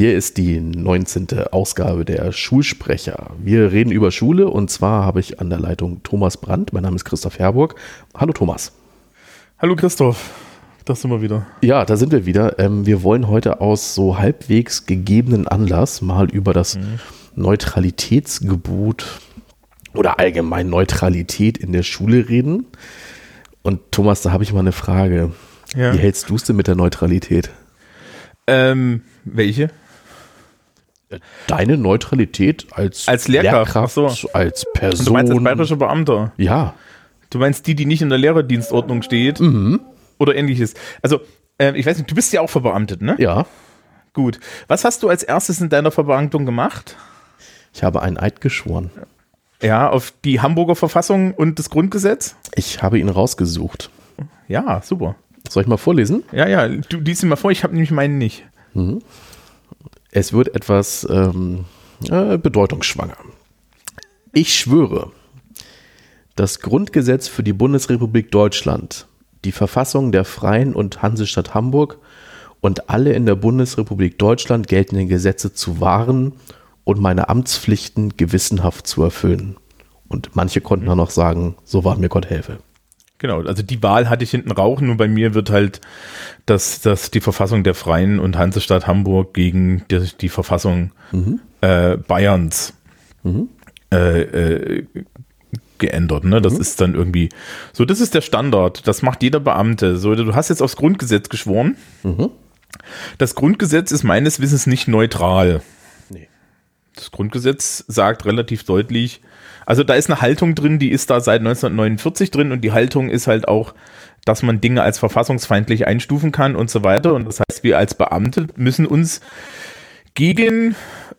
Hier ist die 19. Ausgabe der Schulsprecher. Wir reden über Schule und zwar habe ich an der Leitung Thomas Brandt. Mein Name ist Christoph Herburg. Hallo Thomas. Hallo Christoph. Das sind wir wieder. Ja, da sind wir wieder. Ähm, wir wollen heute aus so halbwegs gegebenen Anlass mal über das mhm. Neutralitätsgebot oder allgemein Neutralität in der Schule reden. Und Thomas, da habe ich mal eine Frage. Ja. Wie hältst du es denn mit der Neutralität? Ähm, welche? Deine Neutralität als, als Lehrkraft, Lehrkraft so. als Person. du meinst als bayerischer Beamter? Ja. Du meinst die, die nicht in der Lehrerdienstordnung steht? Mhm. Oder ähnliches. Also, äh, ich weiß nicht, du bist ja auch verbeamtet, ne? Ja. Gut. Was hast du als erstes in deiner Verbeamtung gemacht? Ich habe einen Eid geschworen. Ja, auf die Hamburger Verfassung und das Grundgesetz? Ich habe ihn rausgesucht. Ja, super. Soll ich mal vorlesen? Ja, ja, du liest ihn mal vor, ich habe nämlich meinen nicht. Mhm es wird etwas ähm, äh, bedeutungsschwanger. Ich schwöre, das Grundgesetz für die Bundesrepublik Deutschland, die Verfassung der Freien und Hansestadt Hamburg und alle in der Bundesrepublik Deutschland geltenden Gesetze zu wahren und meine Amtspflichten gewissenhaft zu erfüllen. Und manche konnten dann noch sagen, so wahr mir Gott helfe. Genau, also die Wahl hatte ich hinten rauchen, nur bei mir wird halt das, das die Verfassung der Freien und Hansestadt Hamburg gegen die, die Verfassung mhm. äh, Bayerns mhm. äh, äh, geändert. Ne? Das mhm. ist dann irgendwie so, das ist der Standard, das macht jeder Beamte. So, du hast jetzt aufs Grundgesetz geschworen. Mhm. Das Grundgesetz ist meines Wissens nicht neutral. Das Grundgesetz sagt relativ deutlich, also da ist eine Haltung drin, die ist da seit 1949 drin und die Haltung ist halt auch, dass man Dinge als verfassungsfeindlich einstufen kann und so weiter. Und das heißt, wir als Beamte müssen uns gegen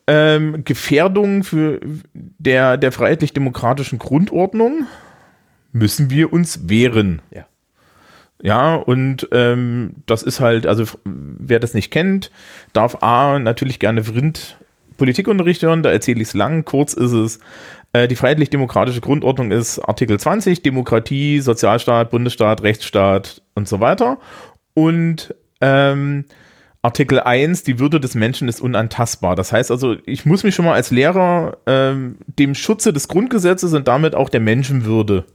ähm, Gefährdung für der, der freiheitlich-demokratischen Grundordnung müssen wir uns wehren. Ja. Ja, und ähm, das ist halt, also wer das nicht kennt, darf A natürlich gerne Vrind Politikunterricht hören, da erzähle ich es lang, kurz ist es, äh, die freiheitlich-demokratische Grundordnung ist Artikel 20, Demokratie, Sozialstaat, Bundesstaat, Rechtsstaat und so weiter. Und ähm, Artikel 1, die Würde des Menschen ist unantastbar. Das heißt also, ich muss mich schon mal als Lehrer ähm, dem Schutze des Grundgesetzes und damit auch der Menschenwürde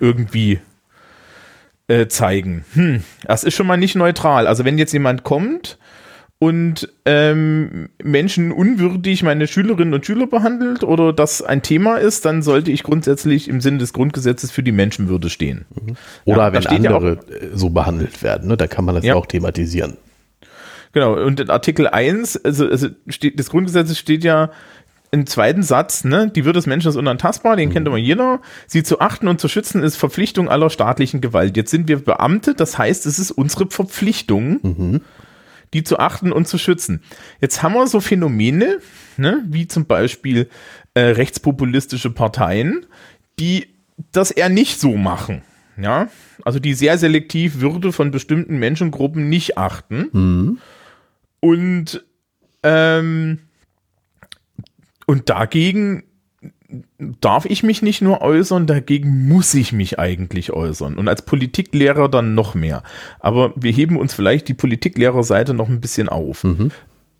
irgendwie äh, zeigen. Hm, das ist schon mal nicht neutral. Also wenn jetzt jemand kommt und ähm, Menschen unwürdig meine Schülerinnen und Schüler behandelt oder das ein Thema ist, dann sollte ich grundsätzlich im Sinne des Grundgesetzes für die Menschenwürde stehen. Mhm. Oder ja, wenn andere ja auch, so behandelt werden, ne? da kann man das ja auch thematisieren. Genau, und in Artikel 1, also, also steht, des Grundgesetzes steht ja im zweiten Satz, ne, die Würde des Menschen ist unantastbar, den mhm. kennt immer jeder. Sie zu achten und zu schützen ist Verpflichtung aller staatlichen Gewalt. Jetzt sind wir Beamte, das heißt, es ist unsere Verpflichtung, mhm die zu achten und zu schützen. Jetzt haben wir so Phänomene, ne, wie zum Beispiel äh, rechtspopulistische Parteien, die das eher nicht so machen. Ja, also die sehr selektiv Würde von bestimmten Menschengruppen nicht achten. Mhm. Und, ähm, und dagegen darf ich mich nicht nur äußern, dagegen muss ich mich eigentlich äußern. Und als Politiklehrer dann noch mehr. Aber wir heben uns vielleicht die Politiklehrerseite noch ein bisschen auf. Mhm.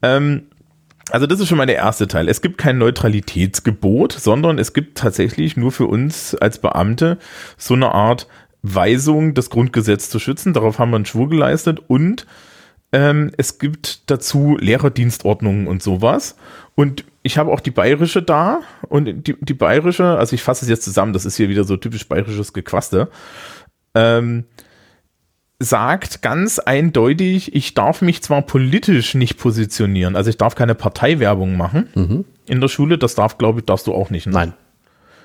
Ähm, also das ist schon mal der erste Teil. Es gibt kein Neutralitätsgebot, sondern es gibt tatsächlich nur für uns als Beamte so eine Art Weisung, das Grundgesetz zu schützen. Darauf haben wir einen Schwur geleistet und ähm, es gibt dazu Lehrerdienstordnungen und sowas. Und ich habe auch die bayerische da und die, die bayerische, also ich fasse es jetzt zusammen, das ist hier wieder so typisch bayerisches Gequaste, ähm, sagt ganz eindeutig, ich darf mich zwar politisch nicht positionieren, also ich darf keine Parteiwerbung machen mhm. in der Schule, das darf, glaube ich, darfst du auch nicht. Ne? Nein.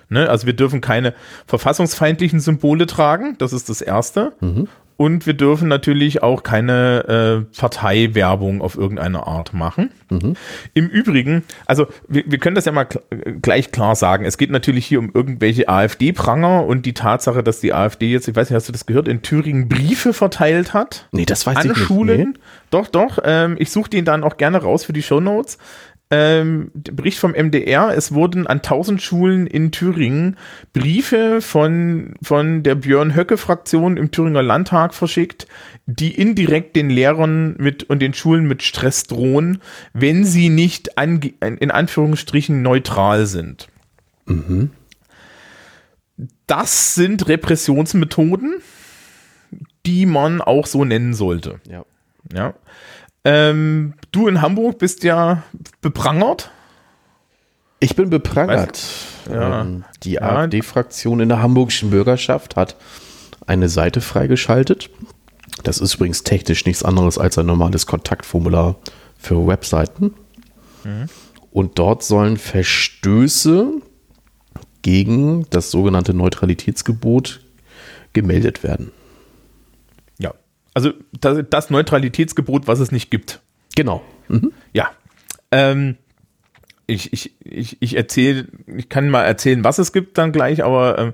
Ne? Also wir dürfen keine verfassungsfeindlichen Symbole tragen, das ist das Erste. Mhm. Und wir dürfen natürlich auch keine äh, Parteiwerbung auf irgendeine Art machen. Mhm. Im Übrigen, also wir, wir können das ja mal kl gleich klar sagen. Es geht natürlich hier um irgendwelche AfD-Pranger und die Tatsache, dass die AfD jetzt, ich weiß nicht, hast du das gehört, in Thüringen Briefe verteilt hat? Nee, das weiß an ich nicht. Schulen. Nee. Doch, doch. Ähm, ich suche den dann auch gerne raus für die Shownotes. Ähm, Bericht vom MDR, es wurden an 1000 Schulen in Thüringen Briefe von, von der Björn Höcke-Fraktion im Thüringer Landtag verschickt, die indirekt den Lehrern mit und den Schulen mit Stress drohen, wenn sie nicht an, in Anführungsstrichen neutral sind. Mhm. Das sind Repressionsmethoden, die man auch so nennen sollte. Ja. Ja. Ähm, du in Hamburg bist ja beprangert. Ich bin beprangert. Ja. Ähm, die ja. AfD-Fraktion in der hamburgischen Bürgerschaft hat eine Seite freigeschaltet. Das ist übrigens technisch nichts anderes als ein normales Kontaktformular für Webseiten. Mhm. Und dort sollen Verstöße gegen das sogenannte Neutralitätsgebot gemeldet werden. Also das, das Neutralitätsgebot, was es nicht gibt. Genau. Mhm. Ja. Ähm, ich, ich, ich, ich erzähle, ich kann mal erzählen, was es gibt dann gleich, aber ähm,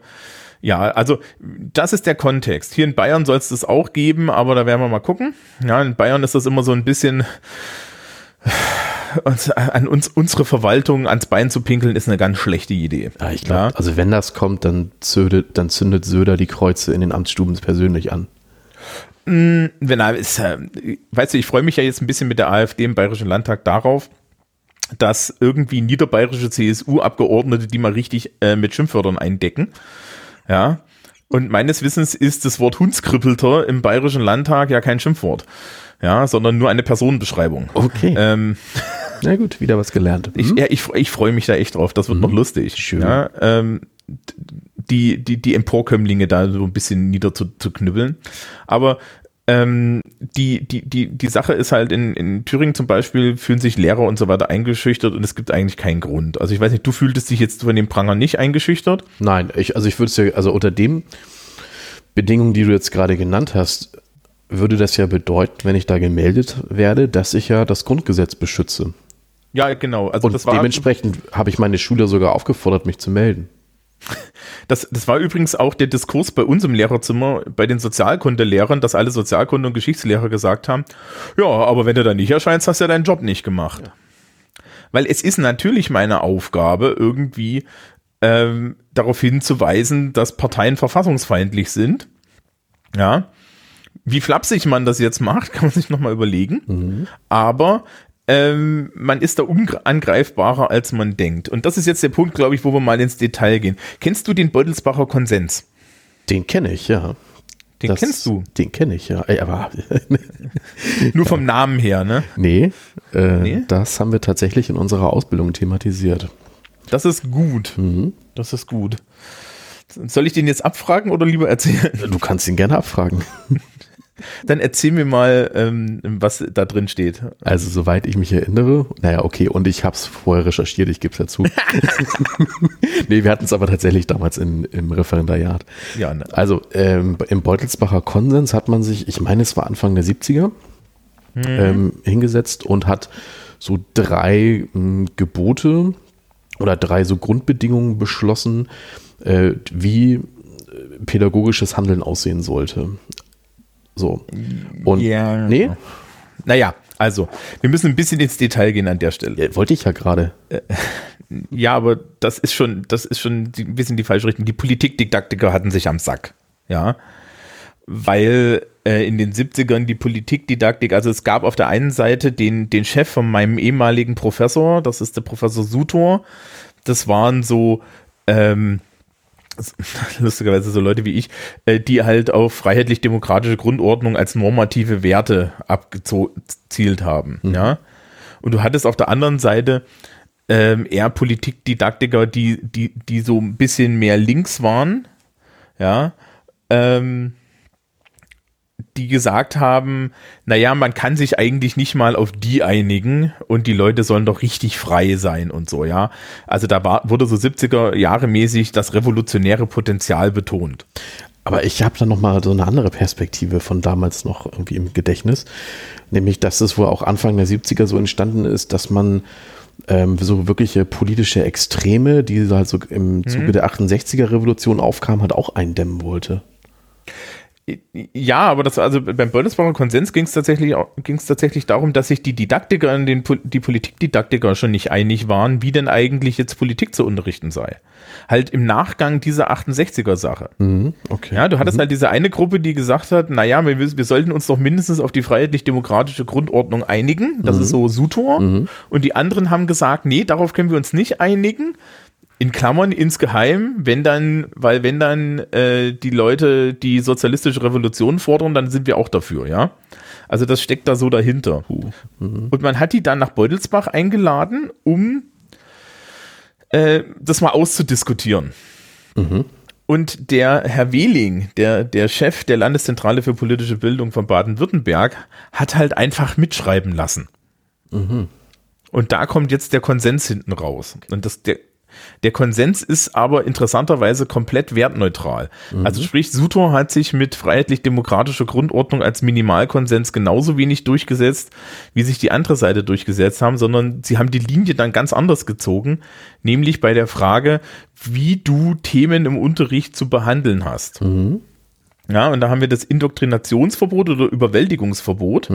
ja, also das ist der Kontext. Hier in Bayern soll es das auch geben, aber da werden wir mal gucken. Ja, in Bayern ist das immer so ein bisschen uns, an uns unsere Verwaltung ans Bein zu pinkeln, ist eine ganz schlechte Idee. Ja, ich glaube, ja. also wenn das kommt, dann zündet, dann zündet Söder die Kreuze in den Amtsstuben persönlich an. Hm, wenn äh, weißt du, ich freue mich ja jetzt ein bisschen mit der AfD im Bayerischen Landtag darauf, dass irgendwie niederbayerische CSU-Abgeordnete die mal richtig äh, mit Schimpfwörtern eindecken. Ja. Und meines Wissens ist das Wort Hundskrippelter im Bayerischen Landtag ja kein Schimpfwort. Ja, sondern nur eine Personenbeschreibung. Okay. Ähm, Na gut, wieder was gelernt. Ich, ja, ich, ich freue mich da echt drauf. Das wird mhm. noch lustig. Schön. Ja, ähm, die, die, die Emporkömmlinge da so ein bisschen nieder zu, zu knüppeln. Aber ähm, die, die, die, die Sache ist halt, in, in Thüringen zum Beispiel fühlen sich Lehrer und so weiter eingeschüchtert und es gibt eigentlich keinen Grund. Also ich weiß nicht, du fühltest dich jetzt von dem Pranger nicht eingeschüchtert? Nein, ich, also ich würde es ja, also unter dem Bedingungen, die du jetzt gerade genannt hast, würde das ja bedeuten, wenn ich da gemeldet werde, dass ich ja das Grundgesetz beschütze. Ja, genau. Also und dementsprechend habe ich meine Schüler sogar aufgefordert, mich zu melden. Das, das war übrigens auch der Diskurs bei uns im Lehrerzimmer, bei den Sozialkundelehrern, dass alle Sozialkunde- und Geschichtslehrer gesagt haben, ja, aber wenn du da nicht erscheinst, hast du ja deinen Job nicht gemacht. Ja. Weil es ist natürlich meine Aufgabe, irgendwie ähm, darauf hinzuweisen, dass Parteien verfassungsfeindlich sind. Ja. Wie flapsig man das jetzt macht, kann man sich nochmal überlegen. Mhm. Aber ähm, man ist da unangreifbarer, als man denkt. Und das ist jetzt der Punkt, glaube ich, wo wir mal ins Detail gehen. Kennst du den Beutelsbacher Konsens? Den kenne ich, ja. Den das, kennst du? Den kenne ich, ja. Aber Nur vom Namen her, ne? Nee, äh, nee, das haben wir tatsächlich in unserer Ausbildung thematisiert. Das ist gut. Mhm. Das ist gut. Soll ich den jetzt abfragen oder lieber erzählen? Du kannst ihn gerne abfragen. Dann erzähl mir mal, ähm, was da drin steht. Also, soweit ich mich erinnere, naja, okay, und ich habe es vorher recherchiert, ich gebe es ja zu. nee, wir hatten es aber tatsächlich damals in, im Referendariat. Ja, ne. Also, ähm, im Beutelsbacher Konsens hat man sich, ich meine, es war Anfang der 70er, mhm. ähm, hingesetzt und hat so drei mh, hm, Gebote oder drei so Grundbedingungen beschlossen, äh, wie äh, pädagogisches Handeln aussehen sollte. So. Und ja. nee? Naja, also, wir müssen ein bisschen ins Detail gehen an der Stelle. Ja, wollte ich ja gerade. Äh, ja, aber das ist schon, das ist schon ein bisschen die falsche Richtung. Die Politikdidaktiker hatten sich am Sack. Ja. Weil äh, in den 70ern die Politikdidaktik, also es gab auf der einen Seite den, den Chef von meinem ehemaligen Professor, das ist der Professor Sutor. Das waren so, ähm, lustigerweise so Leute wie ich, äh, die halt auf freiheitlich-demokratische Grundordnung als normative Werte abgezielt haben. Mhm. Ja. Und du hattest auf der anderen Seite ähm, eher Politikdidaktiker, die, die, die so ein bisschen mehr links waren, ja, ähm, die gesagt haben, naja, man kann sich eigentlich nicht mal auf die einigen und die Leute sollen doch richtig frei sein und so, ja. Also da war, wurde so 70er Jahre mäßig das revolutionäre Potenzial betont. Aber ich habe da noch mal so eine andere Perspektive von damals noch irgendwie im Gedächtnis, nämlich dass es wohl auch Anfang der 70er so entstanden ist, dass man ähm, so wirkliche politische Extreme, die halt so im Zuge mhm. der 68er Revolution aufkamen, halt auch eindämmen wollte. Ja, aber das, also beim Bundesbarer Konsens ging es tatsächlich, ging's tatsächlich darum, dass sich die Didaktiker und den, die Politikdidaktiker schon nicht einig waren, wie denn eigentlich jetzt Politik zu unterrichten sei. Halt im Nachgang dieser 68er-Sache. Mhm, okay. Ja, du hattest mhm. halt diese eine Gruppe, die gesagt hat, naja, wir, wir sollten uns doch mindestens auf die freiheitlich-demokratische Grundordnung einigen. Das Mhm. ist so Sutor. Und die anderen haben gesagt, nee, darauf können wir uns nicht einigen in Klammern insgeheim, wenn dann, weil wenn dann äh, die Leute die sozialistische Revolution fordern, dann sind wir auch dafür, ja. Also das steckt da so dahinter. Und man hat die dann nach Beutelsbach eingeladen, um äh, das mal auszudiskutieren. Und der Herr Wehling, der, der Chef der Landeszentrale für politische Bildung von Baden-Württemberg, hat halt einfach mitschreiben lassen. Und da kommt jetzt der Konsens hinten raus. Und das, der, der Konsens ist aber interessanterweise komplett wertneutral. Also sprich, Sutor hat sich mit freiheitlich-demokratischer Grundordnung als Minimalkonsens genauso wenig durchgesetzt, wie sich die andere Seite durchgesetzt haben, sondern sie haben die Linie dann ganz anders gezogen, nämlich bei der Frage, wie du Themen im Unterricht zu behandeln hast. Ja, und da haben wir das Indoktrinationsverbot oder Überwältigungsverbot.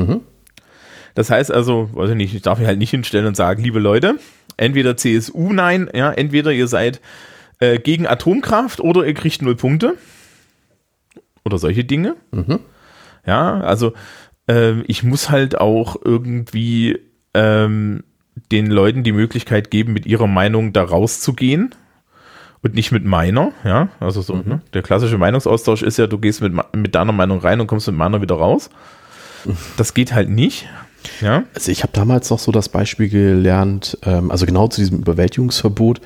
Das heißt also, weiß ich nicht, ich darf mich halt nicht hinstellen und sagen, liebe Leute, entweder CSU nein, ja, entweder ihr seid äh, gegen Atomkraft oder ihr kriegt null Punkte. Oder solche Dinge. Ja, also äh, ich muss halt auch irgendwie ähm, den Leuten die Möglichkeit geben, mit ihrer Meinung da rauszugehen und nicht mit meiner, ja, also so, ne? der klassische Meinungsaustausch ist ja, du gehst mit, mit deiner Meinung rein und kommst mit meiner wieder raus. Das geht halt nicht, ja. Also ich habe damals noch so das Beispiel gelernt, ähm, also genau zu diesem Überwältigungsverbot,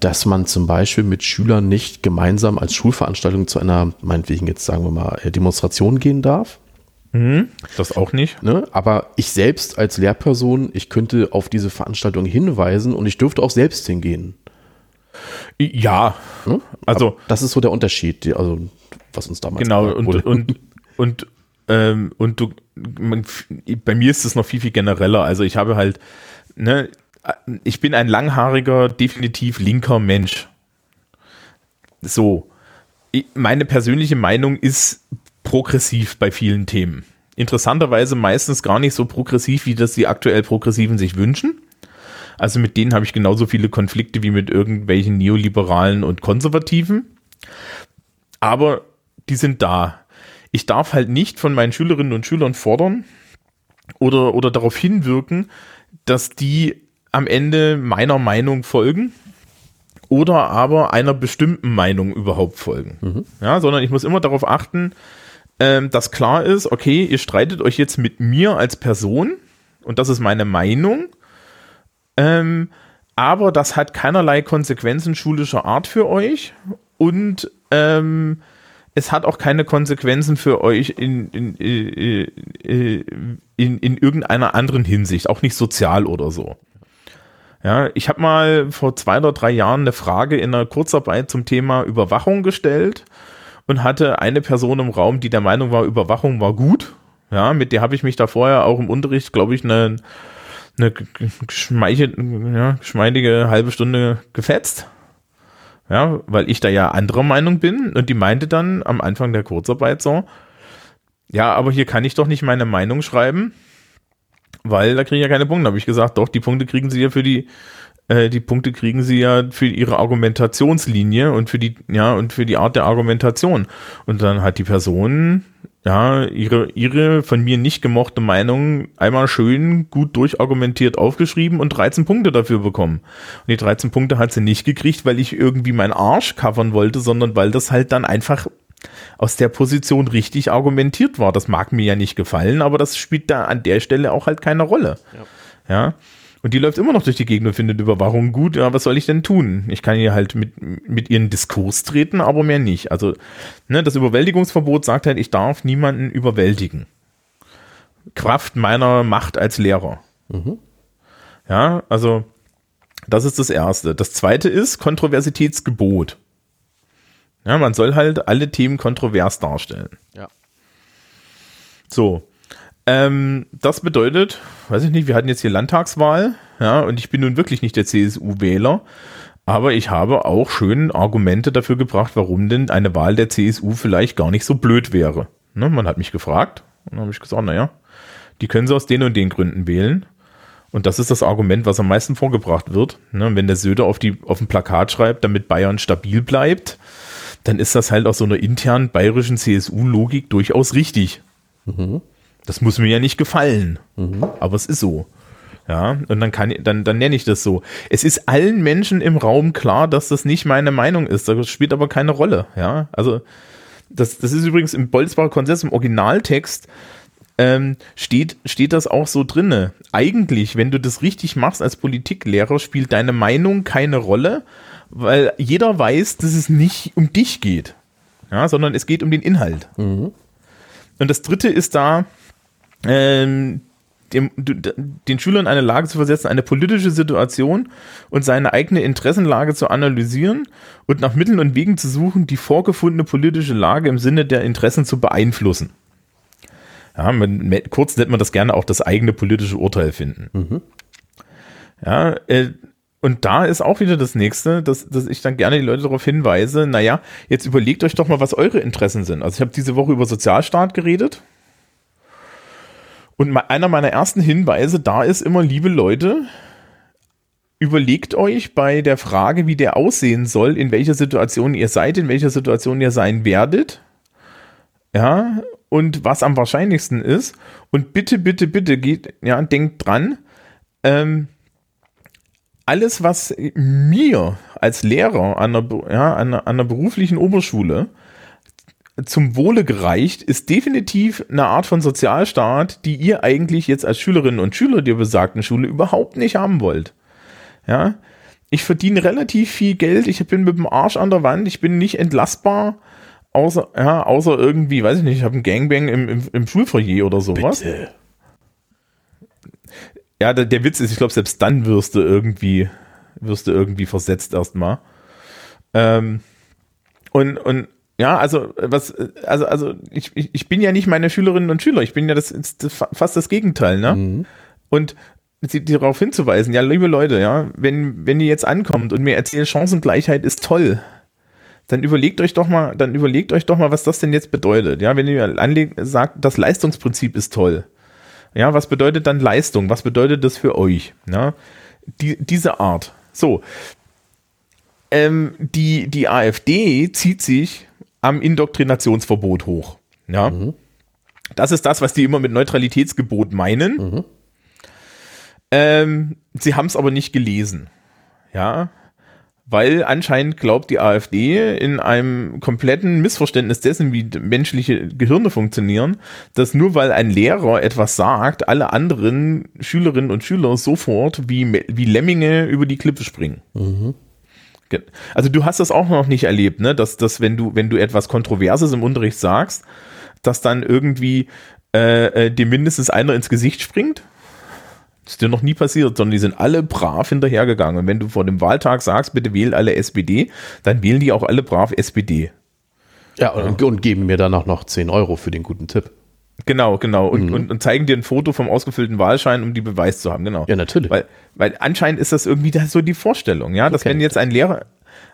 dass man zum Beispiel mit Schülern nicht gemeinsam als Schulveranstaltung zu einer, meinetwegen jetzt sagen wir mal, äh, Demonstration gehen darf. Das auch nicht. Ne? Aber ich selbst als Lehrperson, ich könnte auf diese Veranstaltung hinweisen und ich dürfte auch selbst hingehen. Ja, Ne? Also- Aber das ist so der Unterschied, also was uns damals genau. Und, und, und, ähm, und du, man, bei mir ist es noch viel, viel genereller. Also ich habe halt, ne, ich bin ein langhaariger, definitiv linker Mensch. So. Meine persönliche Meinung ist progressiv bei vielen Themen. Interessanterweise meistens gar nicht so progressiv, wie das die aktuell Progressiven sich wünschen. Also mit denen habe ich genauso viele Konflikte wie mit irgendwelchen Neoliberalen und Konservativen. Aber die sind da. Ich darf halt nicht von meinen Schülerinnen und Schülern fordern oder, oder darauf hinwirken, dass die am Ende meiner Meinung folgen oder aber einer bestimmten Meinung überhaupt folgen. Ja, sondern ich muss immer darauf achten, ähm, dass klar ist, okay, ihr streitet euch jetzt mit mir als Person und das ist meine Meinung. Ähm, aber das hat keinerlei Konsequenzen schulischer Art für euch und ähm, es hat auch keine Konsequenzen für euch in, in, äh, äh, in, in irgendeiner anderen Hinsicht, auch nicht sozial oder so. Ja, ich habe mal vor zwei oder drei Jahren eine Frage in einer Kurzarbeit zum Thema Überwachung gestellt und hatte eine Person im Raum, die der Meinung war, Überwachung war gut. Ja, mit der habe ich mich da vorher auch im Unterricht, glaube ich, eine, eine ja, geschmeidige halbe Stunde gefetzt. Ja, weil ich da ja anderer Meinung bin und die meinte dann am Anfang der Kurzarbeit so, ja, aber hier kann ich doch nicht meine Meinung schreiben, weil da kriege ich ja keine Punkte. Da habe ich gesagt, doch, die Punkte kriegen sie ja für die, äh, die Punkte kriegen sie ja für ihre Argumentationslinie und für die, ja, und für die Art der Argumentation. Und dann hat die Person, ja, ihre, ihre von mir nicht gemochte Meinung einmal schön gut durchargumentiert aufgeschrieben und 13 Punkte dafür bekommen. Und die 13 Punkte hat sie nicht gekriegt, weil ich irgendwie meinen Arsch covern wollte, sondern weil das halt dann einfach aus der Position richtig argumentiert war. Das mag mir ja nicht gefallen, aber das spielt da an der Stelle auch halt keine Rolle. Ja. Und die läuft immer noch durch die Gegend und findet Überwachung gut. Ja, was soll ich denn tun? Ich kann ihr halt mit, mit ihren Diskurs treten, aber mehr nicht. Also, ne, das Überwältigungsverbot sagt halt, ich darf niemanden überwältigen. Kraft meiner Macht als Lehrer. Ja, also, das ist das Erste. Das Zweite ist Kontroversitätsgebot. Ja, man soll halt alle Themen kontrovers darstellen. Ja. So. Ähm, das bedeutet, weiß ich nicht, wir hatten jetzt hier Landtagswahl, ja, und ich bin nun wirklich nicht der CSU-Wähler, Aber ich habe auch schön Argumente dafür gebracht, warum denn eine Wahl der CSU vielleicht gar nicht so blöd wäre. Ne, man hat mich gefragt und dann habe ich gesagt, naja, die können sie aus den und den Gründen wählen. Und das ist das Argument, was am meisten vorgebracht wird. Ne, wenn der Söder auf, die, auf dem Plakat schreibt, damit Bayern stabil bleibt, dann ist das halt aus so einer internen bayerischen CSU-Logik durchaus richtig. Mhm. Das muss mir ja nicht gefallen, mhm. aber es ist so. Ja, und dann kann dann, dann nenne ich das so. Es ist allen Menschen im Raum klar, dass das nicht meine Meinung ist. Das spielt aber keine Rolle. Ja, also das, das ist übrigens im Bolzbacher Konsens, im Originaltext, ähm, steht, steht das auch so drinne. Eigentlich, wenn du das richtig machst als Politiklehrer, spielt deine Meinung keine Rolle, weil jeder weiß, dass es nicht um dich geht, ja, sondern es geht um den Inhalt. Mhm. Und das dritte ist da, ähm, dem, den Schülern eine Lage zu versetzen, eine politische Situation und seine eigene Interessenlage zu analysieren und nach Mitteln und Wegen zu suchen, die vorgefundene politische Lage im Sinne der Interessen zu beeinflussen. Ja, man, kurz nennt man das gerne auch das eigene politische Urteil finden. Mhm. Ja, äh, und da ist auch wieder das nächste, dass, dass ich dann gerne die Leute darauf hinweise, naja, jetzt überlegt euch doch mal, was eure Interessen sind. Also ich habe diese Woche über Sozialstaat geredet und einer meiner ersten Hinweise da ist immer, liebe Leute, überlegt euch bei der Frage, wie der aussehen soll, in welcher Situation ihr seid, in welcher Situation ihr sein werdet. Ja, und was am wahrscheinlichsten ist. Und bitte, bitte, bitte geht, ja, denkt dran, ähm, alles, was mir als Lehrer an einer, ja, an an einer beruflichen Oberschule zum Wohle gereicht, ist definitiv eine Art von Sozialstaat, die ihr eigentlich jetzt als Schülerinnen und Schüler der besagten Schule überhaupt nicht haben wollt. Ja, ich verdiene relativ viel Geld, ich bin mit dem Arsch an der Wand, ich bin nicht entlastbar, außer, ja, außer irgendwie, weiß ich nicht, ich habe einen Gangbang im, im, im Schulfoyer oder sowas. Bitte. Ja, der, der Witz ist, ich glaube, selbst dann wirst du irgendwie, wirst du irgendwie versetzt erstmal. Ähm, und, und ja, also was, also, also ich, ich bin ja nicht meine Schülerinnen und Schüler, ich bin ja das, das fast das Gegenteil, ne? Mhm. Und sie darauf hinzuweisen, ja, liebe Leute, ja, wenn, wenn ihr jetzt ankommt und mir erzählt, Chancengleichheit ist toll, dann überlegt euch doch mal, dann überlegt euch doch mal, was das denn jetzt bedeutet. Ja, wenn ihr anlegt, sagt, das Leistungsprinzip ist toll. Ja, was bedeutet dann Leistung? Was bedeutet das für euch? Ja, die, diese Art. So. Ähm, die, die AfD zieht sich am Indoktrinationsverbot hoch. Ja. Mhm. Das ist das, was die immer mit Neutralitätsgebot meinen. Mhm. Ähm, sie haben es aber nicht gelesen. Ja. Weil anscheinend glaubt die AfD in einem kompletten Missverständnis dessen, wie menschliche Gehirne funktionieren, dass nur weil ein Lehrer etwas sagt, alle anderen Schülerinnen und Schüler sofort wie, wie Lemminge über die Klippe springen. Mhm. Also du hast das auch noch nicht erlebt, ne? Dass, dass wenn du, wenn du etwas Kontroverses im Unterricht sagst, dass dann irgendwie äh, äh, dir mindestens einer ins Gesicht springt? Das ist dir noch nie passiert, sondern die sind alle brav hinterhergegangen. Und wenn du vor dem Wahltag sagst, bitte wählt alle SPD, dann wählen die auch alle brav SPD. Ja, und, ja. und geben mir dann auch noch 10 Euro für den guten Tipp. Genau, genau. Und, mhm. und, und, zeigen dir ein Foto vom ausgefüllten Wahlschein, um die Beweis zu haben, genau. Ja, natürlich. Weil, weil anscheinend ist das irgendwie das so die Vorstellung, ja, dass okay. wenn jetzt ein Lehrer,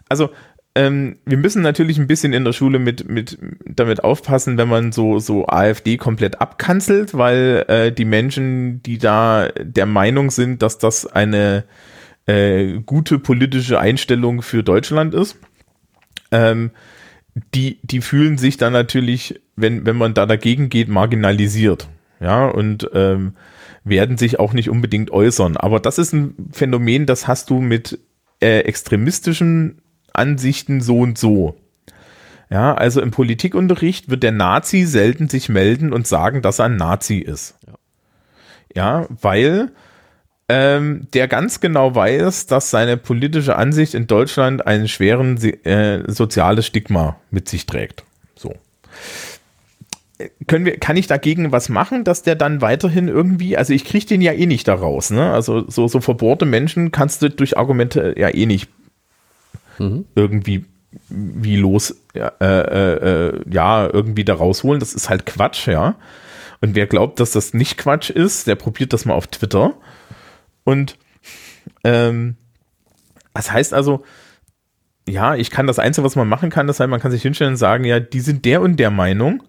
also ähm, wir müssen natürlich ein bisschen in der Schule mit, mit damit aufpassen, wenn man so, so AfD komplett abkanzelt, weil äh, die Menschen, die da der Meinung sind, dass das eine äh, gute politische Einstellung für Deutschland ist, ähm, die, die fühlen sich dann natürlich, wenn, wenn man da dagegen geht, marginalisiert. Ja, und ähm, werden sich auch nicht unbedingt äußern. Aber das ist ein Phänomen, das hast du mit äh, extremistischen Ansichten so und so. Ja, also im Politikunterricht wird der Nazi selten sich melden und sagen, dass er ein Nazi ist. Ja, ja weil ähm, der ganz genau weiß, dass seine politische Ansicht in Deutschland einen schweren äh, soziales Stigma mit sich trägt. So. Können wir, kann ich dagegen was machen, dass der dann weiterhin irgendwie, also ich kriege den ja eh nicht daraus, ne? Also so, so verbohrte Menschen kannst du durch Argumente ja eh nicht mhm. irgendwie wie los, ja, äh, äh, äh, ja, irgendwie da rausholen. Das ist halt Quatsch, ja. Und wer glaubt, dass das nicht Quatsch ist, der probiert das mal auf Twitter. Und ähm, Das heißt also, ja, ich kann das Einzige, was man machen kann, das heißt, man kann sich hinstellen und sagen, ja, die sind der und der Meinung.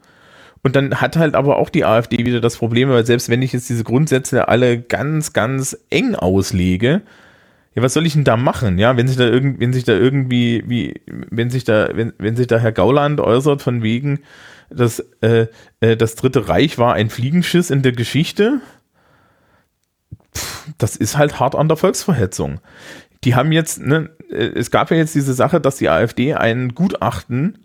Und dann hat halt aber auch die AfD wieder das Problem, weil selbst wenn ich jetzt diese Grundsätze alle ganz, ganz eng auslege, ja, was soll ich denn da machen? Ja, wenn sich da irgend, wenn sich da irgendwie, wie, wenn sich da, wenn, wenn sich da Herr Gauland äußert von wegen, dass äh, äh, das Dritte Reich war ein Fliegenschiss in der Geschichte, pff, das ist halt hart an der Volksverhetzung. Die haben jetzt, ne, äh, es gab ja jetzt diese Sache, dass die AfD ein Gutachten